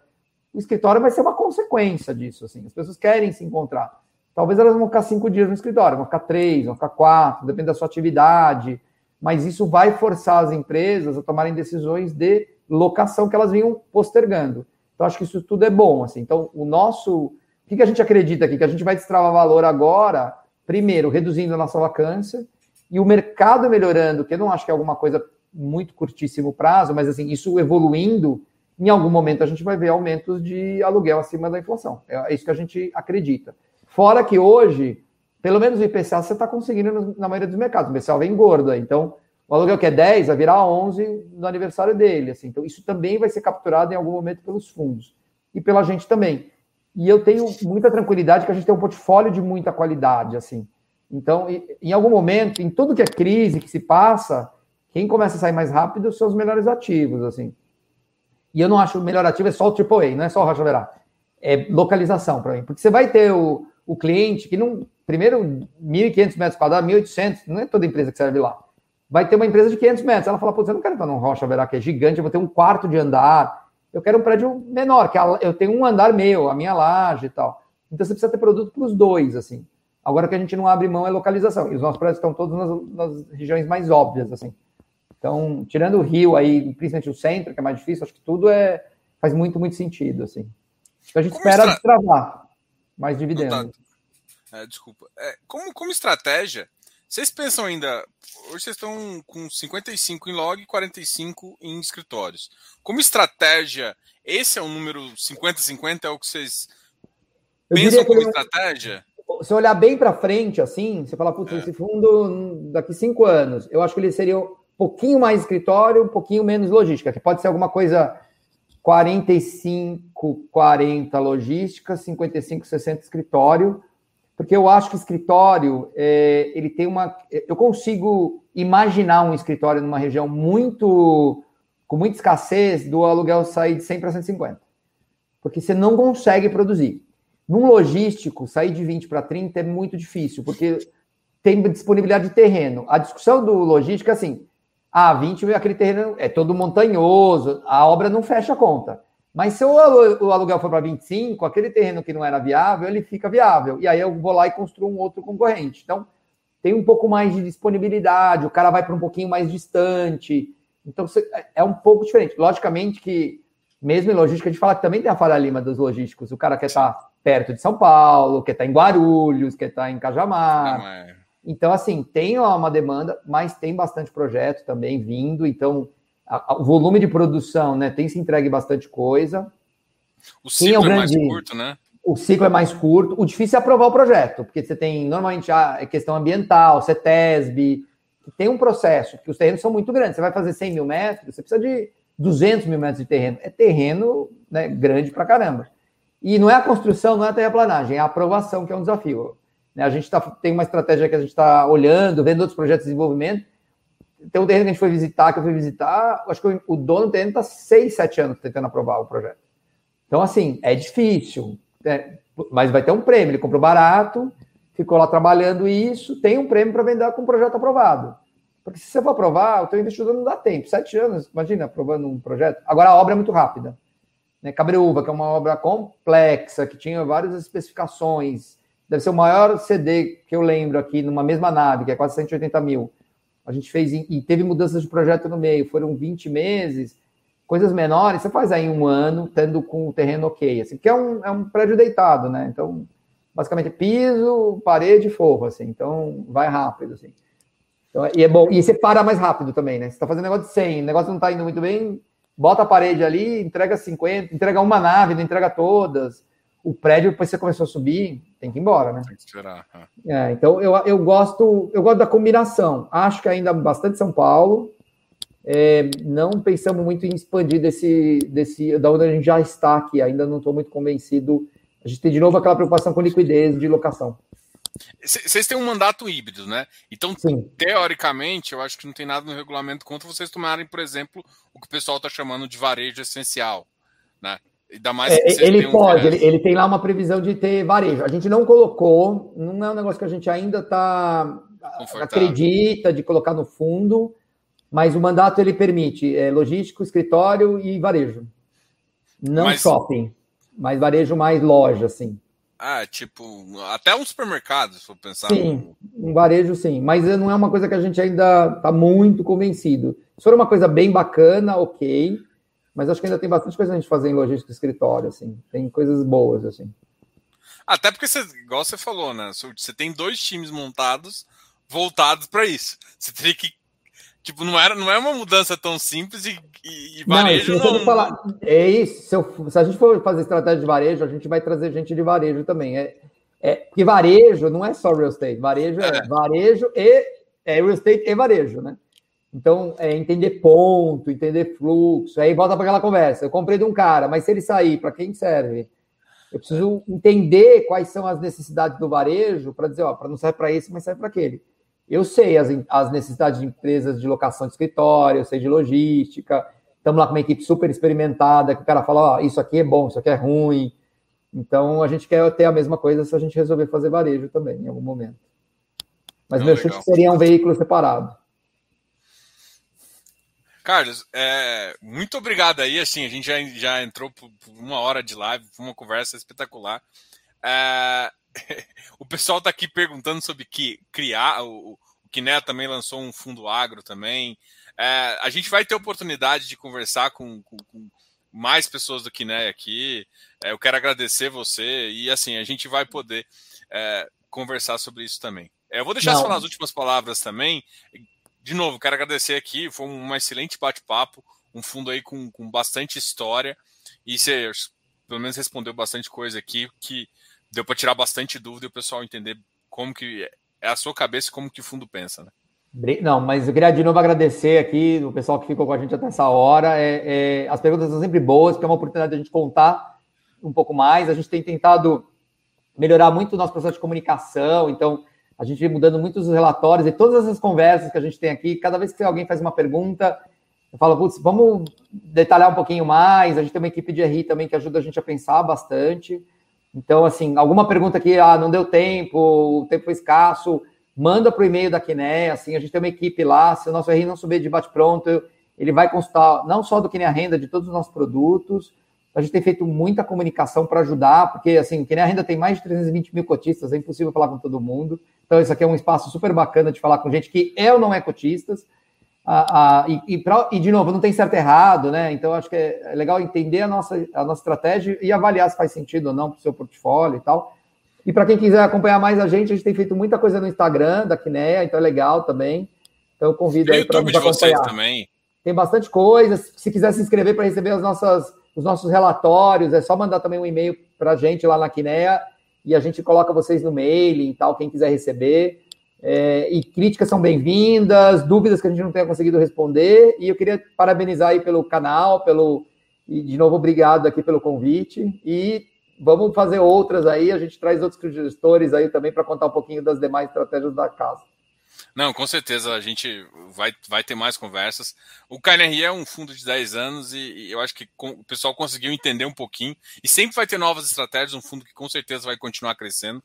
Speaker 2: O escritório vai ser uma consequência disso. Assim. As pessoas querem se encontrar. Talvez elas vão ficar cinco dias no escritório, vão ficar três, vão ficar quatro, depende da sua atividade. Mas isso vai forçar as empresas a tomarem decisões de locação que elas vinham postergando. Então, acho que isso tudo é bom. Assim. Então, o nosso. O que a gente acredita aqui? Que a gente vai destravar valor agora, primeiro, reduzindo a nossa vacância, e o mercado melhorando, que eu não acho que é alguma coisa muito curtíssimo prazo, mas assim, isso evoluindo, em algum momento a gente vai ver aumentos de aluguel acima da inflação. É isso que a gente acredita. Fora que hoje, pelo menos o IPCA você está conseguindo na maioria dos mercados. O IPCA vem gordo. Então, o aluguel que é 10 vai virar 11 no aniversário dele. Assim. Então, isso também vai ser capturado em algum momento pelos fundos e pela gente também. E eu tenho muita tranquilidade que a gente tem um portfólio de muita qualidade. assim. Então, em algum momento, em tudo que é crise que se passa, quem começa a sair mais rápido são os melhores ativos. assim. E eu não acho o melhor ativo é só o AAA, não é só o Rocha Verá. É localização para mim. Porque você vai ter o, o cliente, que não. Primeiro, 1.500 metros quadrados, 1.800, não é toda empresa que serve lá. Vai ter uma empresa de 500 metros. Ela fala, putz, eu não quero entrar num Rocha Verá que é gigante, eu vou ter um quarto de andar. Eu quero um prédio menor, que eu tenho um andar meu, a minha laje e tal. Então você precisa ter produto para os dois, assim. Agora que a gente não abre mão é localização. E os nossos prédios estão todos nas, nas regiões mais óbvias, assim. Então, tirando o Rio aí, principalmente o centro, que é mais difícil, acho que tudo é faz muito, muito sentido, assim. Então a gente como espera estra... travar mais dividendos.
Speaker 1: É, desculpa. É, como, como estratégia, vocês pensam ainda. Hoje vocês estão com 55 em log e 45 em escritórios. Como estratégia, esse é o número 50-50? É o que vocês Eu pensam como estratégia?
Speaker 2: Se olhar bem para frente, assim, você fala, putz, é. esse fundo daqui cinco anos, eu acho que ele seria um pouquinho mais escritório, um pouquinho menos logística, que pode ser alguma coisa 45, 40 logística, 55, 60 escritório, porque eu acho que escritório, é, ele tem uma... Eu consigo imaginar um escritório numa região muito... com muita escassez do aluguel sair de 100 para 150. Porque você não consegue produzir. Num logístico, sair de 20 para 30 é muito difícil, porque tem disponibilidade de terreno. A discussão do logístico é assim, ah, 20 mil, aquele terreno é todo montanhoso, a obra não fecha a conta. Mas se o aluguel for para 25, aquele terreno que não era viável, ele fica viável. E aí eu vou lá e construo um outro concorrente. Então, tem um pouco mais de disponibilidade, o cara vai para um pouquinho mais distante. Então, é um pouco diferente. Logicamente que, mesmo em logística, a gente fala que também tem a falha lima dos logísticos. O cara quer estar perto de São Paulo, quer estar em Guarulhos, quer estar em Cajamar. Não é então, assim, tem uma demanda, mas tem bastante projeto também vindo. Então, a, a, o volume de produção, né, tem se entregue bastante coisa.
Speaker 1: O ciclo é, o grande, é mais curto, né?
Speaker 2: O ciclo é mais curto. O difícil é aprovar o projeto, porque você tem normalmente a questão ambiental, CETESB, tem um processo, que os terrenos são muito grandes. Você vai fazer 100 mil metros, você precisa de 200 mil metros de terreno. É terreno né, grande pra caramba. E não é a construção, não é a terraplanagem, é a aprovação que é um desafio. Né? A gente tá, tem uma estratégia que a gente está olhando, vendo outros projetos de desenvolvimento. Tem um terreno que a gente foi visitar, que eu fui visitar, acho que o dono do terreno está seis, sete anos tentando aprovar o projeto. Então, assim, é difícil, né? mas vai ter um prêmio. Ele comprou barato, ficou lá trabalhando isso, tem um prêmio para vender com o projeto aprovado. Porque se você for aprovar, o teu investidor não dá tempo. Sete anos, imagina, aprovando um projeto. Agora, a obra é muito rápida. Né? Cabreúva, que é uma obra complexa, que tinha várias especificações, deve ser o maior CD que eu lembro aqui numa mesma nave, que é quase 180 mil. A gente fez e teve mudanças de projeto no meio, foram 20 meses, coisas menores, você faz aí um ano, tendo com o terreno ok, assim, que é um, é um prédio deitado, né? Então, basicamente piso, parede e forro, assim, então vai rápido, assim. Então, e é bom, e você para mais rápido também, né? Você está fazendo negócio de 100, o negócio não está indo muito bem, bota a parede ali, entrega 50, entrega uma nave, não entrega todas o prédio, depois você começou a subir, tem que ir embora, né? Tem que esperar. É. é, então eu, eu gosto, eu gosto da combinação. Acho que ainda bastante São Paulo. É, não pensamos muito em expandir desse, desse, da onde a gente já está aqui. Ainda não estou muito convencido. A gente tem de novo aquela preocupação com liquidez de locação.
Speaker 1: Vocês têm um mandato híbrido, né? Então, Sim. teoricamente, eu acho que não tem nada no regulamento contra vocês tomarem, por exemplo, o que o pessoal está chamando de varejo essencial, né?
Speaker 2: Ainda mais é, ele pode, ele, ele, tem lá uma previsão de ter varejo. A gente não colocou, não é um negócio que a gente ainda está acredita de colocar no fundo, mas o mandato ele permite é, logístico, escritório e varejo. Não mas... shopping, mas varejo mais loja, assim.
Speaker 1: Ah, tipo, até um supermercado, se for pensar.
Speaker 2: Sim, um varejo sim, mas não é uma coisa que a gente ainda está muito convencido. Se for uma coisa bem bacana, ok mas acho que ainda tem bastante coisa a gente fazer em logística escritório, assim. Tem coisas boas, assim.
Speaker 1: Até porque, você, igual você falou, né? Você tem dois times montados voltados para isso. Você teria que. Tipo, não, era, não é uma mudança tão simples e, e, varejo não. não...
Speaker 2: Falar, é isso. Se, eu, se, a gente for fazer estratégia de varejo, a gente vai trazer gente de varejo também. É, é, porque varejo não é só real estate. Varejo é, é varejo e é real estate e varejo, né? Então, é entender ponto, entender fluxo, aí volta para aquela conversa. Eu comprei de um cara, mas se ele sair, para quem serve? Eu preciso entender quais são as necessidades do varejo para dizer, ó, para não serve para esse, mas serve para aquele. Eu sei as, as necessidades de empresas de locação de escritório, eu sei de logística, estamos lá com uma equipe super experimentada, que o cara fala, ó, isso aqui é bom, isso aqui é ruim. Então, a gente quer ter a mesma coisa se a gente resolver fazer varejo também, em algum momento. Mas Não, meu legal. chute seria um veículo separado.
Speaker 1: Carlos, é, muito obrigado aí. Assim, a gente já, já entrou por uma hora de live, uma conversa espetacular. É, [laughs] o pessoal está aqui perguntando sobre que criar. O, o Kiné também lançou um fundo agro também. É, a gente vai ter oportunidade de conversar com, com, com mais pessoas do Kiné aqui. É, eu quero agradecer você e assim a gente vai poder é, conversar sobre isso também. É, eu vou deixar Não. você falar as últimas palavras também de novo, quero agradecer aqui. Foi um excelente bate-papo, um fundo aí com, com bastante história. E você, pelo menos, respondeu bastante coisa aqui que deu para tirar bastante dúvida e o pessoal entender como que é a sua cabeça e como que o fundo pensa, né?
Speaker 2: Não, mas eu queria de novo agradecer aqui o pessoal que ficou com a gente até essa hora. É, é, as perguntas são sempre boas, porque é uma oportunidade de a gente contar um pouco mais. A gente tem tentado melhorar muito o nosso processo de comunicação, então a gente vem mudando muitos relatórios e todas essas conversas que a gente tem aqui, cada vez que alguém faz uma pergunta, eu falo, putz, vamos detalhar um pouquinho mais. A gente tem uma equipe de RI também que ajuda a gente a pensar bastante. Então, assim, alguma pergunta que ah, não deu tempo, o tempo foi escasso, manda para o e-mail da Quiné, assim, a gente tem uma equipe lá, se o nosso RI não subir de bate-pronto, ele vai consultar não só do Quiné Renda, de todos os nossos produtos. A gente tem feito muita comunicação para ajudar, porque, assim, o Quiné Renda tem mais de 320 mil cotistas, é impossível falar com todo mundo. Então, isso aqui é um espaço super bacana de falar com gente que é ou não é cotistas. Ah, ah, e, e, pra, e, de novo, não tem certo e errado, né? Então, acho que é, é legal entender a nossa, a nossa estratégia e avaliar se faz sentido ou não para o seu portfólio e tal. E para quem quiser acompanhar mais a gente, a gente tem feito muita coisa no Instagram da Quineia, então é legal também. Então, eu convido aí para nos acompanhar. também. Tem bastante coisa. Se quiser se inscrever para receber as nossas, os nossos relatórios, é só mandar também um e-mail para a gente lá na Quineia e a gente coloca vocês no mail e tal, quem quiser receber. É, e críticas são bem-vindas, dúvidas que a gente não tenha conseguido responder. E eu queria parabenizar aí pelo canal, pelo e de novo obrigado aqui pelo convite. E vamos fazer outras aí. A gente traz outros gestores aí também para contar um pouquinho das demais estratégias da casa.
Speaker 1: Não, com certeza a gente vai, vai ter mais conversas. O KNRI é um fundo de 10 anos e, e eu acho que com, o pessoal conseguiu entender um pouquinho. E sempre vai ter novas estratégias, um fundo que com certeza vai continuar crescendo.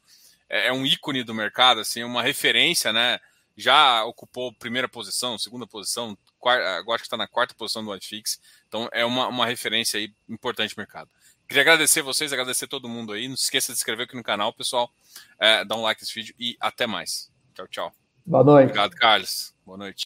Speaker 1: É, é um ícone do mercado, assim, uma referência, né? Já ocupou primeira posição, segunda posição, quarta, agora acho que está na quarta posição do iFix. Então é uma, uma referência aí importante no mercado. Queria agradecer vocês, agradecer todo mundo aí. Não se esqueça de se inscrever aqui no canal, pessoal. É, dá um like nesse vídeo e até mais. Tchau, tchau.
Speaker 2: Boa noite.
Speaker 1: Obrigado, Carlos. Boa noite.